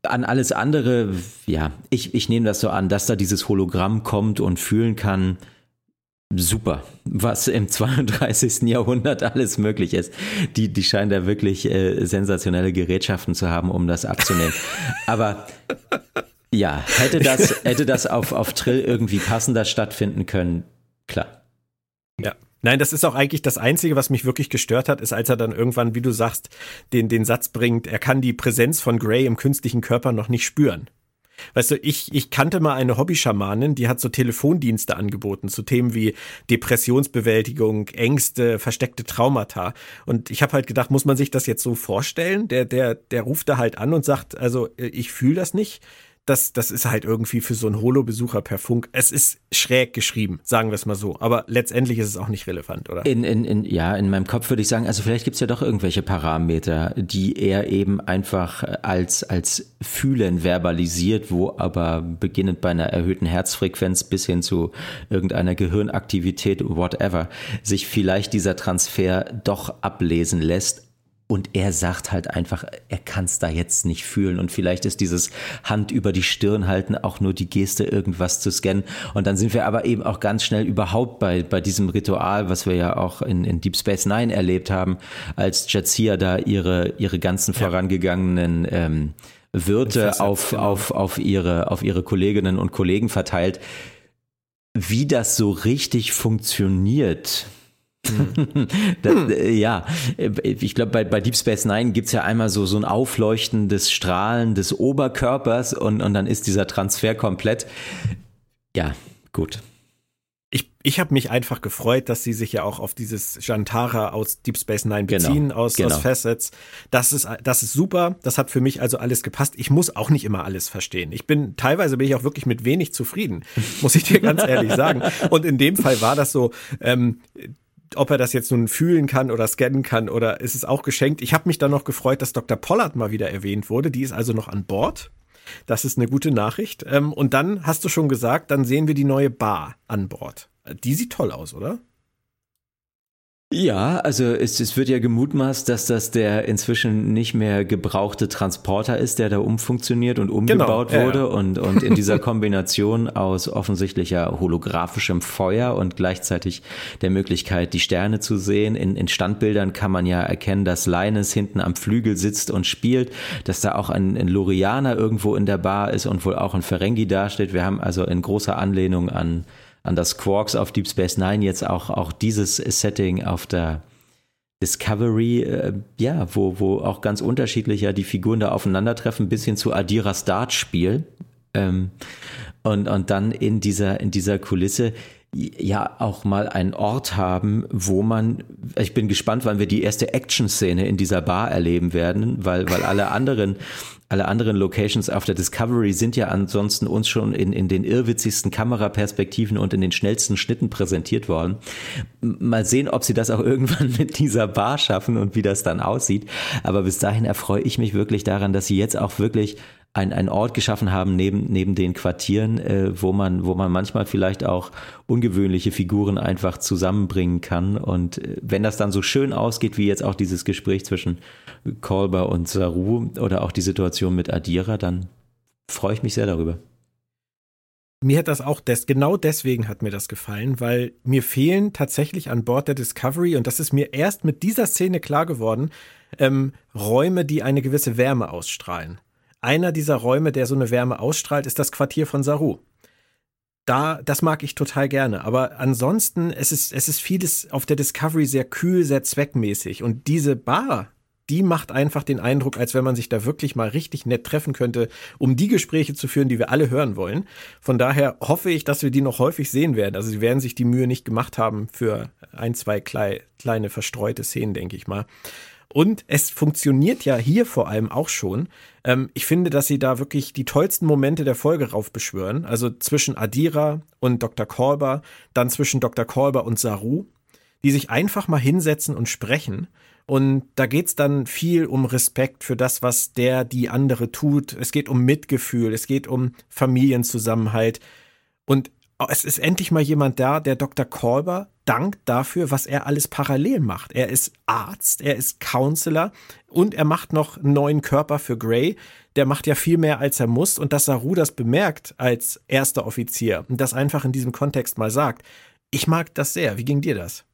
An alles andere, ja, ich, ich nehme das so an, dass da dieses Hologramm kommt und fühlen kann, super, was im 32. Jahrhundert alles möglich ist. Die, die scheinen da wirklich äh, sensationelle Gerätschaften zu haben, um das abzunehmen. <laughs> Aber ja, hätte das, hätte das auf, auf Trill irgendwie passender stattfinden können, klar. Ja. Nein, das ist auch eigentlich das Einzige, was mich wirklich gestört hat, ist, als er dann irgendwann, wie du sagst, den, den Satz bringt, er kann die Präsenz von Gray im künstlichen Körper noch nicht spüren. Weißt du, ich, ich kannte mal eine Hobby-Schamanin, die hat so Telefondienste angeboten zu Themen wie Depressionsbewältigung, Ängste, versteckte Traumata. Und ich habe halt gedacht, muss man sich das jetzt so vorstellen? Der, der, der ruft da halt an und sagt, also ich fühle das nicht das, das ist halt irgendwie für so einen Holo-Besucher per Funk. Es ist schräg geschrieben, sagen wir es mal so. Aber letztendlich ist es auch nicht relevant, oder? In, in, in, ja, in meinem Kopf würde ich sagen, also vielleicht gibt es ja doch irgendwelche Parameter, die er eben einfach als, als Fühlen verbalisiert, wo aber beginnend bei einer erhöhten Herzfrequenz bis hin zu irgendeiner Gehirnaktivität, whatever, sich vielleicht dieser Transfer doch ablesen lässt und er sagt halt einfach, er kann es da jetzt nicht fühlen. Und vielleicht ist dieses Hand über die Stirn halten auch nur die Geste, irgendwas zu scannen. Und dann sind wir aber eben auch ganz schnell überhaupt bei, bei diesem Ritual, was wir ja auch in, in Deep Space Nine erlebt haben, als Jadzia da ihre, ihre ganzen vorangegangenen ähm, Wirte auf, genau. auf, auf, ihre, auf ihre Kolleginnen und Kollegen verteilt. Wie das so richtig funktioniert, das, äh, ja, ich glaube, bei, bei Deep Space Nine gibt's ja einmal so, so ein aufleuchtendes Strahlen des Oberkörpers und, und dann ist dieser Transfer komplett. Ja, gut. Ich, ich habe mich einfach gefreut, dass sie sich ja auch auf dieses Jantara aus Deep Space Nine genau, beziehen, genau, aus, genau. aus Facets. Das ist, das ist super. Das hat für mich also alles gepasst. Ich muss auch nicht immer alles verstehen. Ich bin, teilweise bin ich auch wirklich mit wenig zufrieden, muss ich dir ganz ehrlich sagen. <laughs> Und in dem Fall war das so, ähm, ob er das jetzt nun fühlen kann oder scannen kann oder ist es auch geschenkt. Ich habe mich dann noch gefreut, dass Dr. Pollard mal wieder erwähnt wurde. Die ist also noch an Bord. Das ist eine gute Nachricht. Ähm, und dann hast du schon gesagt, dann sehen wir die neue Bar an Bord. Die sieht toll aus, oder? Ja, also es, es wird ja gemutmaßt, dass das der inzwischen nicht mehr gebrauchte Transporter ist, der da umfunktioniert und umgebaut genau, wurde ja, ja. Und, und in dieser <laughs> Kombination aus offensichtlicher holographischem Feuer und gleichzeitig der Möglichkeit, die Sterne zu sehen. In, in Standbildern kann man ja erkennen, dass Linus hinten am Flügel sitzt und spielt, dass da auch ein, ein Lorianer irgendwo in der Bar ist und wohl auch ein Ferengi dasteht. Wir haben also in großer Anlehnung an an das Quarks auf Deep Space Nine jetzt auch, auch dieses Setting auf der Discovery, äh, ja, wo, wo auch ganz unterschiedlich die Figuren da aufeinandertreffen, bis hin zu Adiras Dart-Spiel. Ähm, und, und dann in dieser, in dieser Kulisse ja auch mal einen Ort haben, wo man, ich bin gespannt, wann wir die erste Action-Szene in dieser Bar erleben werden, weil, weil alle anderen alle anderen Locations auf der Discovery sind ja ansonsten uns schon in, in den irrwitzigsten Kameraperspektiven und in den schnellsten Schnitten präsentiert worden. Mal sehen, ob sie das auch irgendwann <laughs> mit dieser Bar schaffen und wie das dann aussieht. Aber bis dahin erfreue ich mich wirklich daran, dass sie jetzt auch wirklich ein, ein Ort geschaffen haben neben, neben den Quartieren, äh, wo man, wo man manchmal vielleicht auch ungewöhnliche Figuren einfach zusammenbringen kann. Und äh, wenn das dann so schön ausgeht, wie jetzt auch dieses Gespräch zwischen Kolber und Saru oder auch die Situation mit Adira, dann freue ich mich sehr darüber. Mir hat das auch des, genau deswegen hat mir das gefallen, weil mir fehlen tatsächlich an Bord der Discovery, und das ist mir erst mit dieser Szene klar geworden, ähm, Räume, die eine gewisse Wärme ausstrahlen. Einer dieser Räume, der so eine Wärme ausstrahlt, ist das Quartier von Saru. Da, das mag ich total gerne. Aber ansonsten, es ist, es ist vieles auf der Discovery sehr kühl, sehr zweckmäßig. Und diese Bar, die macht einfach den Eindruck, als wenn man sich da wirklich mal richtig nett treffen könnte, um die Gespräche zu führen, die wir alle hören wollen. Von daher hoffe ich, dass wir die noch häufig sehen werden. Also sie werden sich die Mühe nicht gemacht haben für ein, zwei kleine verstreute Szenen, denke ich mal. Und es funktioniert ja hier vor allem auch schon. Ähm, ich finde, dass sie da wirklich die tollsten Momente der Folge raufbeschwören. Also zwischen Adira und Dr. Kolber, dann zwischen Dr. Kolber und Saru, die sich einfach mal hinsetzen und sprechen. Und da geht's dann viel um Respekt für das, was der, die andere tut. Es geht um Mitgefühl, es geht um Familienzusammenhalt. Und es ist endlich mal jemand da, der Dr. Kolber dankt dafür, was er alles parallel macht. Er ist Arzt, er ist Counselor und er macht noch einen neuen Körper für Gray. Der macht ja viel mehr, als er muss. Und dass Saru das bemerkt als erster Offizier und das einfach in diesem Kontext mal sagt, ich mag das sehr. Wie ging dir das?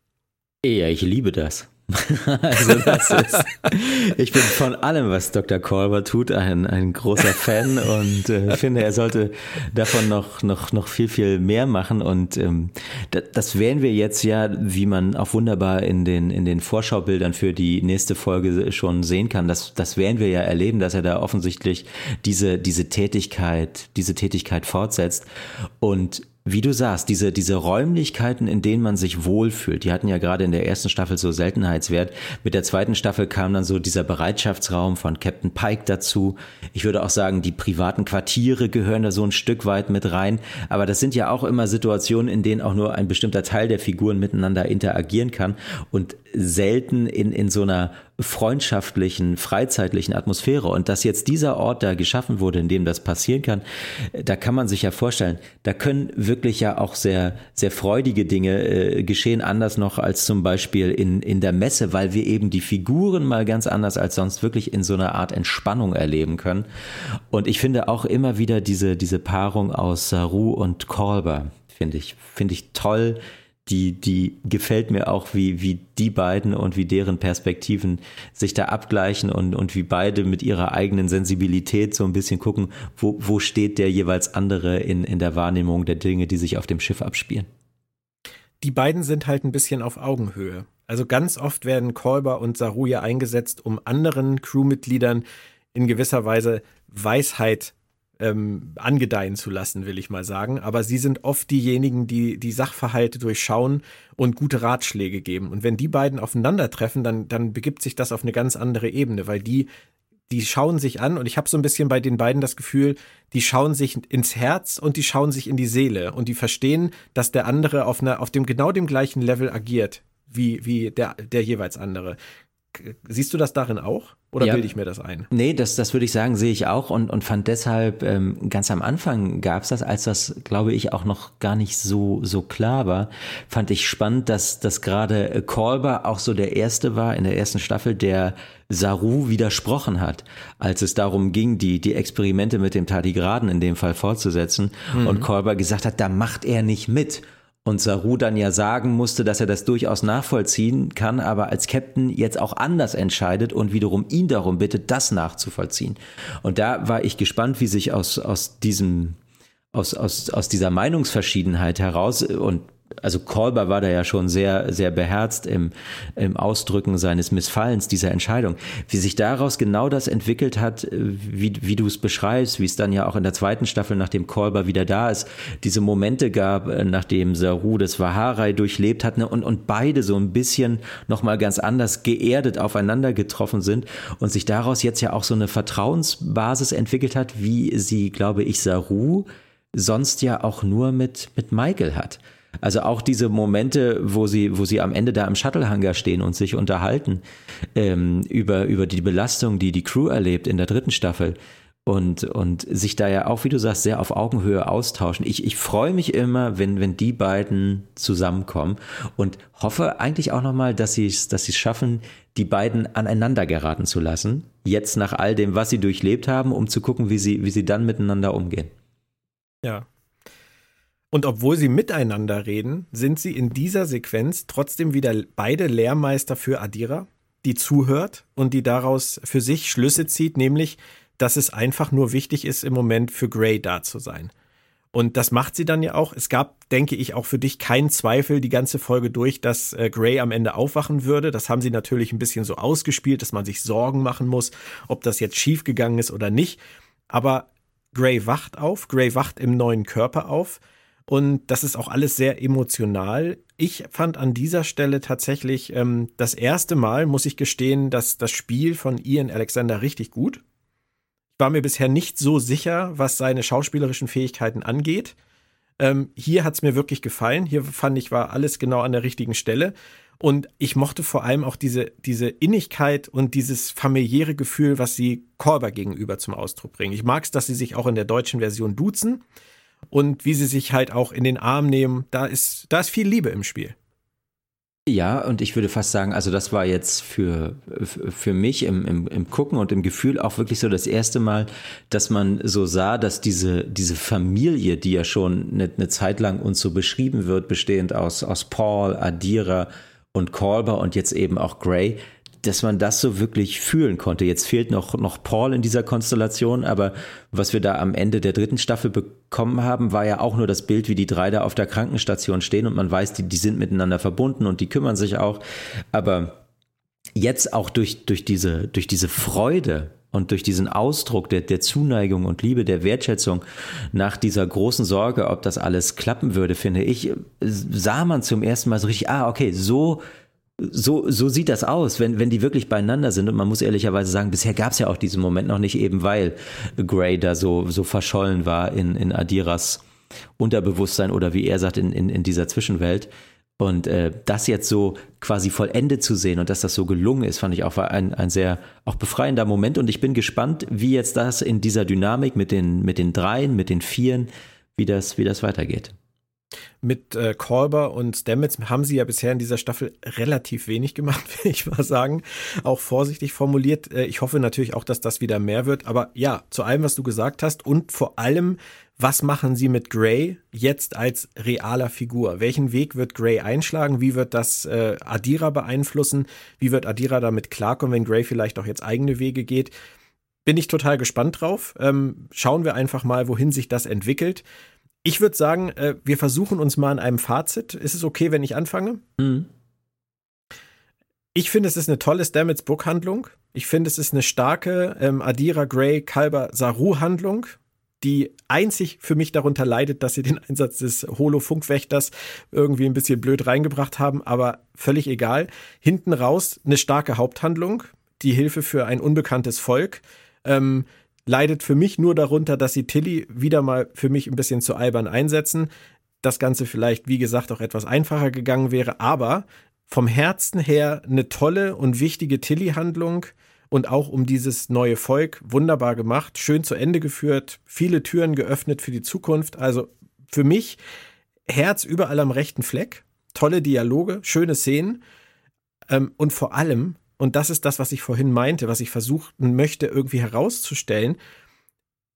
Ja, ich liebe das. Also das ist, ich bin von allem, was Dr. Kolber tut, ein, ein großer Fan und äh, finde, er sollte davon noch, noch, noch viel, viel mehr machen. Und ähm, das, das werden wir jetzt ja, wie man auch wunderbar in den, in den Vorschaubildern für die nächste Folge schon sehen kann, das, das werden wir ja erleben, dass er da offensichtlich diese, diese Tätigkeit, diese Tätigkeit fortsetzt. Und wie du sagst, diese, diese Räumlichkeiten, in denen man sich wohlfühlt, die hatten ja gerade in der ersten Staffel so Seltenheitswert. Mit der zweiten Staffel kam dann so dieser Bereitschaftsraum von Captain Pike dazu. Ich würde auch sagen, die privaten Quartiere gehören da so ein Stück weit mit rein. Aber das sind ja auch immer Situationen, in denen auch nur ein bestimmter Teil der Figuren miteinander interagieren kann und selten in, in so einer freundschaftlichen, freizeitlichen Atmosphäre. Und dass jetzt dieser Ort da geschaffen wurde, in dem das passieren kann, da kann man sich ja vorstellen, da können wirklich ja auch sehr, sehr freudige Dinge äh, geschehen, anders noch als zum Beispiel in, in der Messe, weil wir eben die Figuren mal ganz anders als sonst wirklich in so einer Art Entspannung erleben können. Und ich finde auch immer wieder diese, diese Paarung aus Saru und Kolber, finde ich, finde ich toll die, die gefällt mir auch, wie, wie die beiden und wie deren Perspektiven sich da abgleichen und, und wie beide mit ihrer eigenen Sensibilität so ein bisschen gucken, wo, wo steht der jeweils andere in, in der Wahrnehmung der Dinge, die sich auf dem Schiff abspielen. Die beiden sind halt ein bisschen auf Augenhöhe. Also ganz oft werden Kolber und Saruja eingesetzt, um anderen Crewmitgliedern in gewisser Weise Weisheit ähm, angedeihen zu lassen, will ich mal sagen. Aber sie sind oft diejenigen, die die Sachverhalte durchschauen und gute Ratschläge geben. Und wenn die beiden aufeinandertreffen, dann, dann begibt sich das auf eine ganz andere Ebene, weil die die schauen sich an und ich habe so ein bisschen bei den beiden das Gefühl, die schauen sich ins Herz und die schauen sich in die Seele und die verstehen, dass der andere auf, einer, auf dem genau dem gleichen Level agiert wie, wie der, der jeweils andere. Siehst du das darin auch? Oder ja. bilde ich mir das ein? Nee, das, das würde ich sagen, sehe ich auch und, und fand deshalb, ähm, ganz am Anfang gab es das, als das, glaube ich, auch noch gar nicht so, so klar war, fand ich spannend, dass, dass gerade Kolber auch so der Erste war in der ersten Staffel, der Saru widersprochen hat, als es darum ging, die, die Experimente mit dem Tardigraden in dem Fall fortzusetzen mhm. und Kolber gesagt hat, da macht er nicht mit. Und Saru dann ja sagen musste, dass er das durchaus nachvollziehen kann, aber als Captain jetzt auch anders entscheidet und wiederum ihn darum bittet, das nachzuvollziehen. Und da war ich gespannt, wie sich aus, aus diesem, aus, aus, aus dieser Meinungsverschiedenheit heraus und also Kolber war da ja schon sehr, sehr beherzt im, im Ausdrücken seines Missfallens dieser Entscheidung. Wie sich daraus genau das entwickelt hat, wie, wie du es beschreibst, wie es dann ja auch in der zweiten Staffel, nachdem Kolber wieder da ist, diese Momente gab, äh, nachdem Saru das Vaharai durchlebt hat ne, und, und beide so ein bisschen nochmal ganz anders geerdet aufeinander getroffen sind und sich daraus jetzt ja auch so eine Vertrauensbasis entwickelt hat, wie sie, glaube ich, Saru sonst ja auch nur mit, mit Michael hat. Also auch diese Momente, wo sie, wo sie am Ende da im Shuttlehanger stehen und sich unterhalten ähm, über, über die Belastung, die die Crew erlebt in der dritten Staffel und, und sich da ja auch, wie du sagst, sehr auf Augenhöhe austauschen. Ich, ich freue mich immer, wenn, wenn die beiden zusammenkommen und hoffe eigentlich auch nochmal, dass sie es dass schaffen, die beiden aneinander geraten zu lassen. Jetzt nach all dem, was sie durchlebt haben, um zu gucken, wie sie, wie sie dann miteinander umgehen. Ja, und obwohl sie miteinander reden, sind sie in dieser Sequenz trotzdem wieder beide Lehrmeister für Adira, die zuhört und die daraus für sich Schlüsse zieht, nämlich, dass es einfach nur wichtig ist, im Moment für Gray da zu sein. Und das macht sie dann ja auch. Es gab, denke ich, auch für dich keinen Zweifel die ganze Folge durch, dass äh, Gray am Ende aufwachen würde. Das haben sie natürlich ein bisschen so ausgespielt, dass man sich Sorgen machen muss, ob das jetzt schiefgegangen ist oder nicht. Aber Gray wacht auf, Gray wacht im neuen Körper auf. Und das ist auch alles sehr emotional. Ich fand an dieser Stelle tatsächlich ähm, das erste Mal, muss ich gestehen, dass das Spiel von Ian Alexander richtig gut. Ich war mir bisher nicht so sicher, was seine schauspielerischen Fähigkeiten angeht. Ähm, hier hat es mir wirklich gefallen. Hier fand ich, war alles genau an der richtigen Stelle. Und ich mochte vor allem auch diese, diese Innigkeit und dieses familiäre Gefühl, was sie Korber gegenüber zum Ausdruck bringen. Ich mag es, dass sie sich auch in der deutschen Version duzen und wie sie sich halt auch in den Arm nehmen. Da ist, da ist viel Liebe im Spiel. Ja, und ich würde fast sagen, also das war jetzt für, für mich im, im, im Gucken und im Gefühl auch wirklich so das erste Mal, dass man so sah, dass diese, diese Familie, die ja schon eine, eine Zeit lang uns so beschrieben wird, bestehend aus, aus Paul, Adira und Colber und jetzt eben auch Gray, dass man das so wirklich fühlen konnte. Jetzt fehlt noch, noch Paul in dieser Konstellation, aber was wir da am Ende der dritten Staffel bekommen haben, war ja auch nur das Bild, wie die drei da auf der Krankenstation stehen und man weiß, die, die sind miteinander verbunden und die kümmern sich auch. Aber jetzt auch durch, durch, diese, durch diese Freude und durch diesen Ausdruck der, der Zuneigung und Liebe, der Wertschätzung nach dieser großen Sorge, ob das alles klappen würde, finde ich, sah man zum ersten Mal so richtig, ah, okay, so so, so sieht das aus, wenn, wenn die wirklich beieinander sind. Und man muss ehrlicherweise sagen, bisher gab es ja auch diesen Moment noch nicht, eben weil Gray da so, so verschollen war in, in Adiras Unterbewusstsein oder wie er sagt, in, in, in dieser Zwischenwelt. Und äh, das jetzt so quasi vollendet zu sehen und dass das so gelungen ist, fand ich auch ein, ein sehr auch befreiender Moment. Und ich bin gespannt, wie jetzt das in dieser Dynamik mit den, mit den Dreien, mit den Vieren, wie das, wie das weitergeht. Mit äh, Kolber und Stamets haben sie ja bisher in dieser Staffel relativ wenig gemacht, <laughs> will ich mal sagen. Auch vorsichtig formuliert. Äh, ich hoffe natürlich auch, dass das wieder mehr wird. Aber ja, zu allem, was du gesagt hast und vor allem, was machen sie mit Gray jetzt als realer Figur? Welchen Weg wird Gray einschlagen? Wie wird das äh, Adira beeinflussen? Wie wird Adira damit klarkommen, wenn Gray vielleicht auch jetzt eigene Wege geht? Bin ich total gespannt drauf. Ähm, schauen wir einfach mal, wohin sich das entwickelt. Ich würde sagen, äh, wir versuchen uns mal an einem Fazit. Ist es okay, wenn ich anfange? Mhm. Ich finde, es ist eine tolle Stamets Book-Handlung. Ich finde, es ist eine starke ähm, Adira Gray Kalber Saru-Handlung, die einzig für mich darunter leidet, dass sie den <laughs> Einsatz des Holo-Funkwächters irgendwie ein bisschen blöd reingebracht haben, aber völlig egal. Hinten raus eine starke Haupthandlung, die Hilfe für ein unbekanntes Volk. Ähm, leidet für mich nur darunter, dass sie Tilly wieder mal für mich ein bisschen zu albern einsetzen. Das Ganze vielleicht, wie gesagt, auch etwas einfacher gegangen wäre, aber vom Herzen her eine tolle und wichtige Tilly-Handlung und auch um dieses neue Volk wunderbar gemacht, schön zu Ende geführt, viele Türen geöffnet für die Zukunft. Also für mich Herz überall am rechten Fleck, tolle Dialoge, schöne Szenen ähm, und vor allem und das ist das, was ich vorhin meinte, was ich versuchen möchte, irgendwie herauszustellen,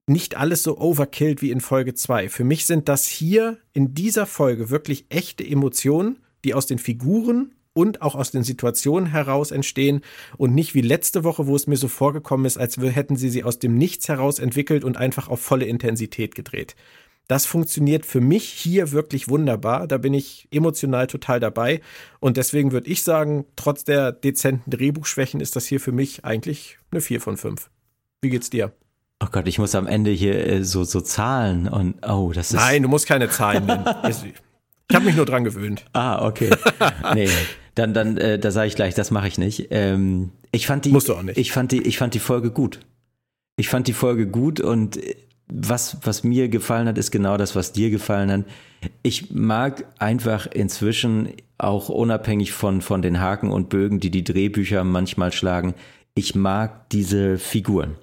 nicht alles so overkillt wie in Folge 2. Für mich sind das hier in dieser Folge wirklich echte Emotionen, die aus den Figuren und auch aus den Situationen heraus entstehen und nicht wie letzte Woche, wo es mir so vorgekommen ist, als hätten sie sie aus dem Nichts heraus entwickelt und einfach auf volle Intensität gedreht. Das funktioniert für mich hier wirklich wunderbar. Da bin ich emotional total dabei. Und deswegen würde ich sagen, trotz der dezenten Drehbuchschwächen ist das hier für mich eigentlich eine 4 von 5. Wie geht's dir? Oh Gott, ich muss am Ende hier äh, so, so Zahlen und oh, das ist. Nein, du musst keine Zahlen nennen. <laughs> ich habe mich nur dran gewöhnt. Ah, okay. <laughs> Nee, dann, dann, äh, da sage ich gleich, das mache ich nicht. Ähm, ich fand die, Musst du auch nicht. Ich fand die, ich fand die Folge gut. Ich fand die Folge gut und was, was mir gefallen hat, ist genau das, was dir gefallen hat. Ich mag einfach inzwischen auch unabhängig von, von den Haken und Bögen, die die Drehbücher manchmal schlagen, ich mag diese Figuren.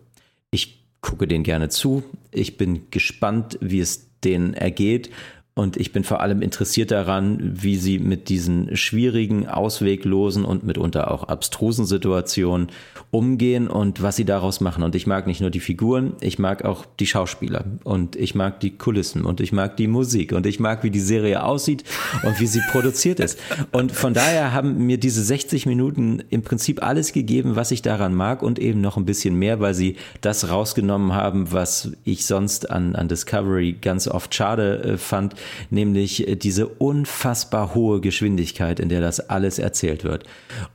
Ich gucke denen gerne zu. Ich bin gespannt, wie es denen ergeht. Und ich bin vor allem interessiert daran, wie sie mit diesen schwierigen, ausweglosen und mitunter auch abstrusen Situationen umgehen und was sie daraus machen. Und ich mag nicht nur die Figuren, ich mag auch die Schauspieler und ich mag die Kulissen und ich mag die Musik und ich mag, wie die Serie aussieht und wie sie produziert ist. Und von daher haben mir diese 60 Minuten im Prinzip alles gegeben, was ich daran mag und eben noch ein bisschen mehr, weil sie das rausgenommen haben, was ich sonst an, an Discovery ganz oft schade äh, fand, nämlich diese unfassbar hohe Geschwindigkeit, in der das alles erzählt wird.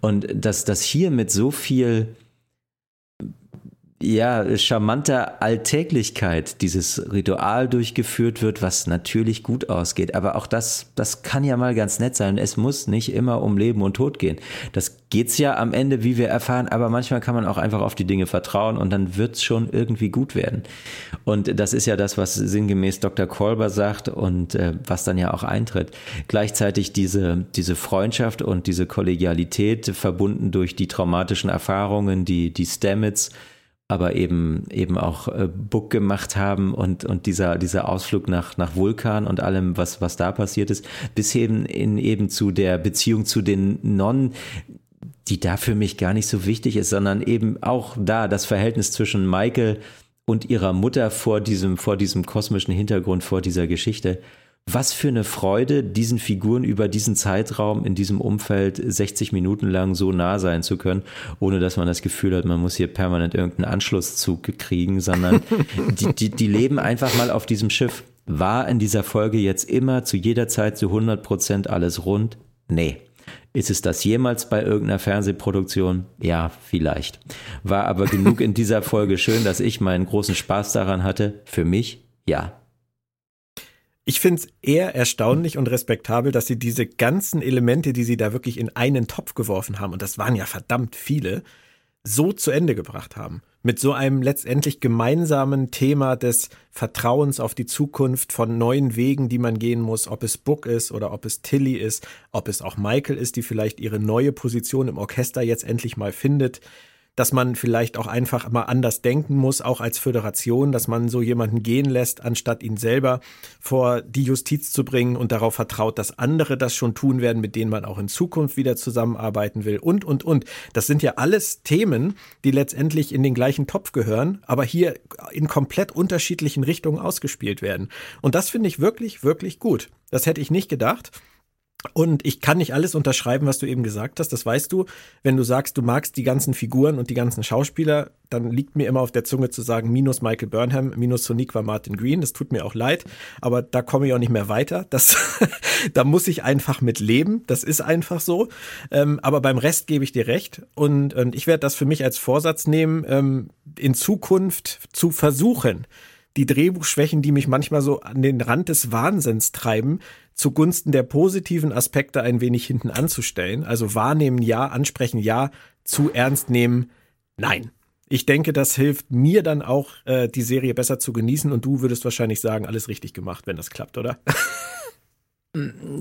Und dass das hier mit so viel ja, charmanter Alltäglichkeit dieses Ritual durchgeführt wird, was natürlich gut ausgeht. Aber auch das, das kann ja mal ganz nett sein. Es muss nicht immer um Leben und Tod gehen. Das geht's ja am Ende, wie wir erfahren, aber manchmal kann man auch einfach auf die Dinge vertrauen und dann wird's schon irgendwie gut werden. Und das ist ja das, was sinngemäß Dr. Kolber sagt und äh, was dann ja auch eintritt. Gleichzeitig diese, diese Freundschaft und diese Kollegialität verbunden durch die traumatischen Erfahrungen, die, die Stamets aber eben eben auch äh, Book gemacht haben und und dieser dieser Ausflug nach nach Vulkan und allem was was da passiert ist bis eben in eben zu der Beziehung zu den Nonnen die da für mich gar nicht so wichtig ist sondern eben auch da das Verhältnis zwischen Michael und ihrer Mutter vor diesem vor diesem kosmischen Hintergrund vor dieser Geschichte was für eine Freude, diesen Figuren über diesen Zeitraum in diesem Umfeld 60 Minuten lang so nah sein zu können, ohne dass man das Gefühl hat, man muss hier permanent irgendeinen Anschlusszug kriegen, sondern die, die, die leben einfach mal auf diesem Schiff. War in dieser Folge jetzt immer zu jeder Zeit zu 100 Prozent alles rund? Nee. Ist es das jemals bei irgendeiner Fernsehproduktion? Ja, vielleicht. War aber genug in dieser Folge schön, dass ich meinen großen Spaß daran hatte? Für mich? Ja. Ich finde es eher erstaunlich und respektabel, dass sie diese ganzen Elemente, die sie da wirklich in einen Topf geworfen haben, und das waren ja verdammt viele, so zu Ende gebracht haben. Mit so einem letztendlich gemeinsamen Thema des Vertrauens auf die Zukunft von neuen Wegen, die man gehen muss, ob es Book ist oder ob es Tilly ist, ob es auch Michael ist, die vielleicht ihre neue Position im Orchester jetzt endlich mal findet dass man vielleicht auch einfach mal anders denken muss, auch als Föderation, dass man so jemanden gehen lässt, anstatt ihn selber vor die Justiz zu bringen und darauf vertraut, dass andere das schon tun werden, mit denen man auch in Zukunft wieder zusammenarbeiten will und, und, und. Das sind ja alles Themen, die letztendlich in den gleichen Topf gehören, aber hier in komplett unterschiedlichen Richtungen ausgespielt werden. Und das finde ich wirklich, wirklich gut. Das hätte ich nicht gedacht. Und ich kann nicht alles unterschreiben, was du eben gesagt hast. Das weißt du. Wenn du sagst, du magst die ganzen Figuren und die ganzen Schauspieler, dann liegt mir immer auf der Zunge zu sagen, minus Michael Burnham, minus Sonic war Martin Green. Das tut mir auch leid, aber da komme ich auch nicht mehr weiter. Das, <laughs> da muss ich einfach mit leben. Das ist einfach so. Ähm, aber beim Rest gebe ich dir recht. Und, und ich werde das für mich als Vorsatz nehmen, ähm, in Zukunft zu versuchen, die Drehbuchschwächen, die mich manchmal so an den Rand des Wahnsinns treiben, zugunsten der positiven Aspekte ein wenig hinten anzustellen. Also wahrnehmen ja, ansprechen ja, zu ernst nehmen nein. Ich denke, das hilft mir dann auch, äh, die Serie besser zu genießen und du würdest wahrscheinlich sagen, alles richtig gemacht, wenn das klappt, oder? <laughs>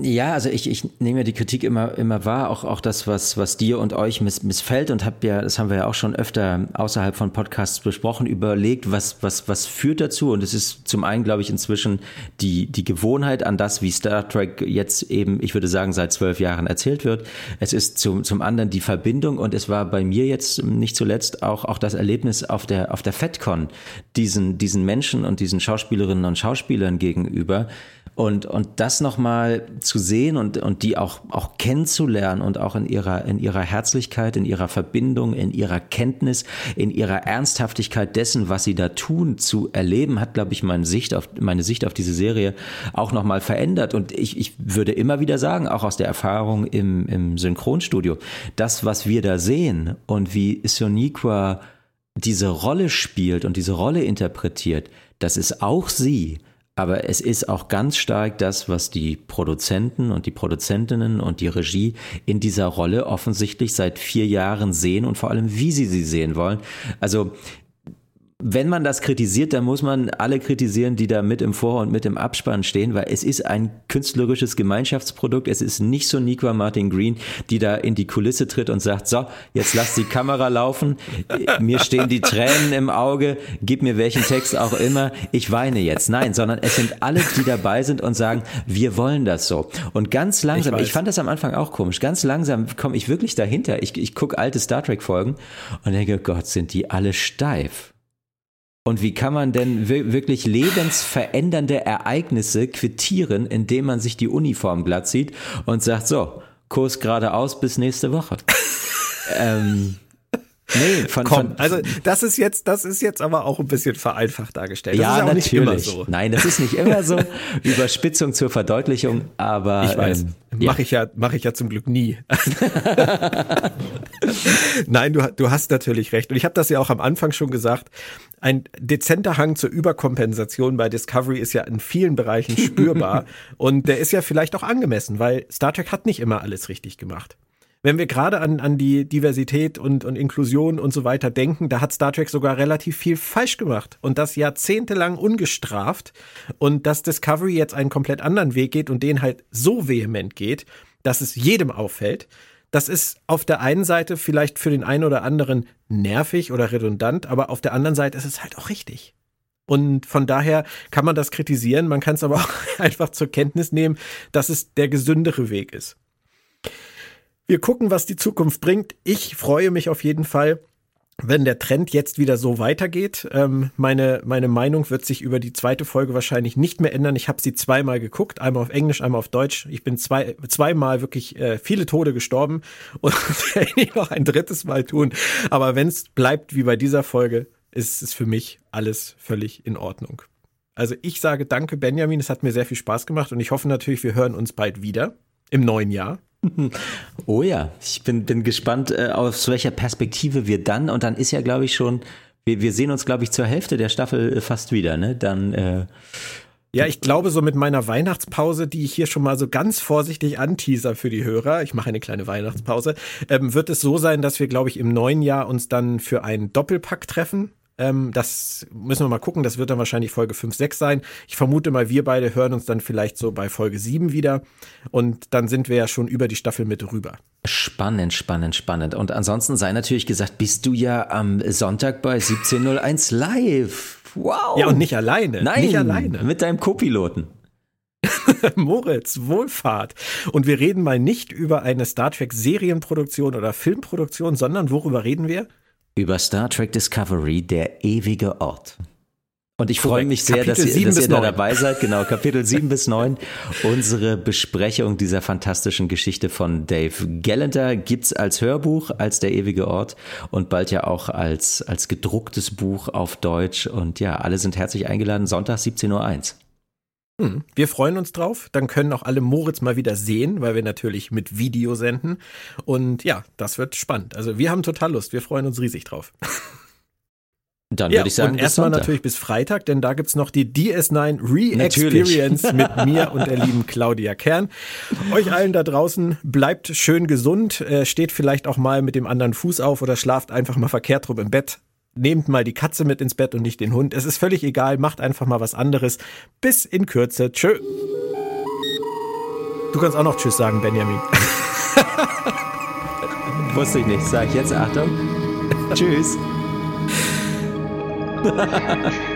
Ja, also ich, ich nehme ja die Kritik immer, immer wahr, auch, auch das, was, was dir und euch miss, missfällt und habe ja, das haben wir ja auch schon öfter außerhalb von Podcasts besprochen, überlegt, was, was, was führt dazu und es ist zum einen, glaube ich, inzwischen die, die Gewohnheit an das, wie Star Trek jetzt eben, ich würde sagen, seit zwölf Jahren erzählt wird. Es ist zum, zum anderen die Verbindung und es war bei mir jetzt nicht zuletzt auch, auch das Erlebnis auf der, auf der FedCon, diesen, diesen Menschen und diesen Schauspielerinnen und Schauspielern gegenüber, und, und das nochmal zu sehen und, und die auch, auch kennenzulernen und auch in ihrer, in ihrer Herzlichkeit, in ihrer Verbindung, in ihrer Kenntnis, in ihrer Ernsthaftigkeit dessen, was sie da tun, zu erleben, hat, glaube ich, meine Sicht auf, meine Sicht auf diese Serie auch nochmal verändert. Und ich, ich würde immer wieder sagen, auch aus der Erfahrung im, im Synchronstudio, das, was wir da sehen und wie Soniqua diese Rolle spielt und diese Rolle interpretiert, das ist auch sie. Aber es ist auch ganz stark das, was die Produzenten und die Produzentinnen und die Regie in dieser Rolle offensichtlich seit vier Jahren sehen und vor allem, wie sie sie sehen wollen. Also wenn man das kritisiert, dann muss man alle kritisieren, die da mit im Vor- und mit im Abspann stehen, weil es ist ein künstlerisches Gemeinschaftsprodukt. Es ist nicht so Niqua Martin Green, die da in die Kulisse tritt und sagt, so, jetzt lass die Kamera laufen, mir stehen die Tränen im Auge, gib mir welchen Text auch immer, ich weine jetzt. Nein, sondern es sind alle, die dabei sind und sagen, wir wollen das so. Und ganz langsam, ich, ich fand das am Anfang auch komisch, ganz langsam komme ich wirklich dahinter. Ich, ich gucke alte Star Trek Folgen und denke, Gott, sind die alle steif. Und wie kann man denn wirklich lebensverändernde Ereignisse quittieren, indem man sich die Uniform glatt zieht und sagt, so, Kurs geradeaus bis nächste Woche. <laughs> ähm, Nee, <laughs> von, Komm, von, also das ist jetzt, das ist jetzt aber auch ein bisschen vereinfacht dargestellt. Das ja, ist ja natürlich. immer so. Nein, das ist nicht immer so. <laughs> Überspitzung zur Verdeutlichung, aber ich weiß, ähm, mache ich ja, mache ich ja zum Glück nie. <laughs> Nein, du, du hast natürlich recht. Und ich habe das ja auch am Anfang schon gesagt. Ein dezenter Hang zur Überkompensation bei Discovery ist ja in vielen Bereichen spürbar und der ist ja vielleicht auch angemessen, weil Star Trek hat nicht immer alles richtig gemacht wenn wir gerade an, an die Diversität und, und Inklusion und so weiter denken, da hat Star Trek sogar relativ viel falsch gemacht und das jahrzehntelang ungestraft und dass Discovery jetzt einen komplett anderen Weg geht und den halt so vehement geht, dass es jedem auffällt. Das ist auf der einen Seite vielleicht für den einen oder anderen nervig oder redundant, aber auf der anderen Seite ist es halt auch richtig. Und von daher kann man das kritisieren, man kann es aber <laughs> auch einfach zur Kenntnis nehmen, dass es der gesündere Weg ist. Wir gucken, was die Zukunft bringt. Ich freue mich auf jeden Fall wenn der Trend jetzt wieder so weitergeht. Ähm, meine, meine Meinung wird sich über die zweite Folge wahrscheinlich nicht mehr ändern. Ich habe sie zweimal geguckt, einmal auf Englisch, einmal auf Deutsch. Ich bin zwei, zweimal wirklich äh, viele Tode gestorben <laughs> und werde ich noch ein drittes Mal tun. Aber wenn es bleibt wie bei dieser Folge, ist es für mich alles völlig in Ordnung. Also ich sage danke, Benjamin. Es hat mir sehr viel Spaß gemacht und ich hoffe natürlich, wir hören uns bald wieder im neuen Jahr. <laughs> Oh ja, ich bin, bin gespannt, äh, aus welcher Perspektive wir dann, und dann ist ja, glaube ich, schon, wir, wir sehen uns, glaube ich, zur Hälfte der Staffel äh, fast wieder, ne? Dann, äh, ja, ich glaube, so mit meiner Weihnachtspause, die ich hier schon mal so ganz vorsichtig anteaser für die Hörer, ich mache eine kleine Weihnachtspause, ähm, wird es so sein, dass wir, glaube ich, im neuen Jahr uns dann für einen Doppelpack treffen. Ähm, das müssen wir mal gucken. Das wird dann wahrscheinlich Folge 5, 6 sein. Ich vermute mal, wir beide hören uns dann vielleicht so bei Folge 7 wieder. Und dann sind wir ja schon über die Staffel mit rüber. Spannend, spannend, spannend. Und ansonsten sei natürlich gesagt, bist du ja am Sonntag bei 1701 live. Wow. Ja, und nicht alleine. Nein, nicht alleine. Mit deinem Co-Piloten. <laughs> Moritz, Wohlfahrt. Und wir reden mal nicht über eine Star Trek Serienproduktion oder Filmproduktion, sondern worüber reden wir? Über Star Trek Discovery, der ewige Ort. Und ich freue mich sehr, Kapitel dass ihr, dass ihr da dabei seid. Genau, <laughs> Kapitel 7 bis 9. Unsere Besprechung dieser fantastischen Geschichte von Dave Gallenter gibt's als Hörbuch, als der ewige Ort und bald ja auch als, als gedrucktes Buch auf Deutsch. Und ja, alle sind herzlich eingeladen. Sonntag 17.01 Uhr. Hm, wir freuen uns drauf. Dann können auch alle Moritz mal wieder sehen, weil wir natürlich mit Video senden. Und ja, das wird spannend. Also wir haben total Lust. Wir freuen uns riesig drauf. Dann ja, würde ich sagen, und erstmal natürlich bis Freitag, denn da gibt's noch die DS9 Re-Experience mit mir und der <laughs> lieben Claudia Kern. Euch allen da draußen, bleibt schön gesund, äh, steht vielleicht auch mal mit dem anderen Fuß auf oder schlaft einfach mal verkehrt rum im Bett nehmt mal die Katze mit ins Bett und nicht den Hund. Es ist völlig egal, macht einfach mal was anderes. Bis in Kürze. Tschö. Du kannst auch noch Tschüss sagen, Benjamin. <laughs> Wusste ich nicht. Sag ich jetzt Achtung. Tschüss. <laughs>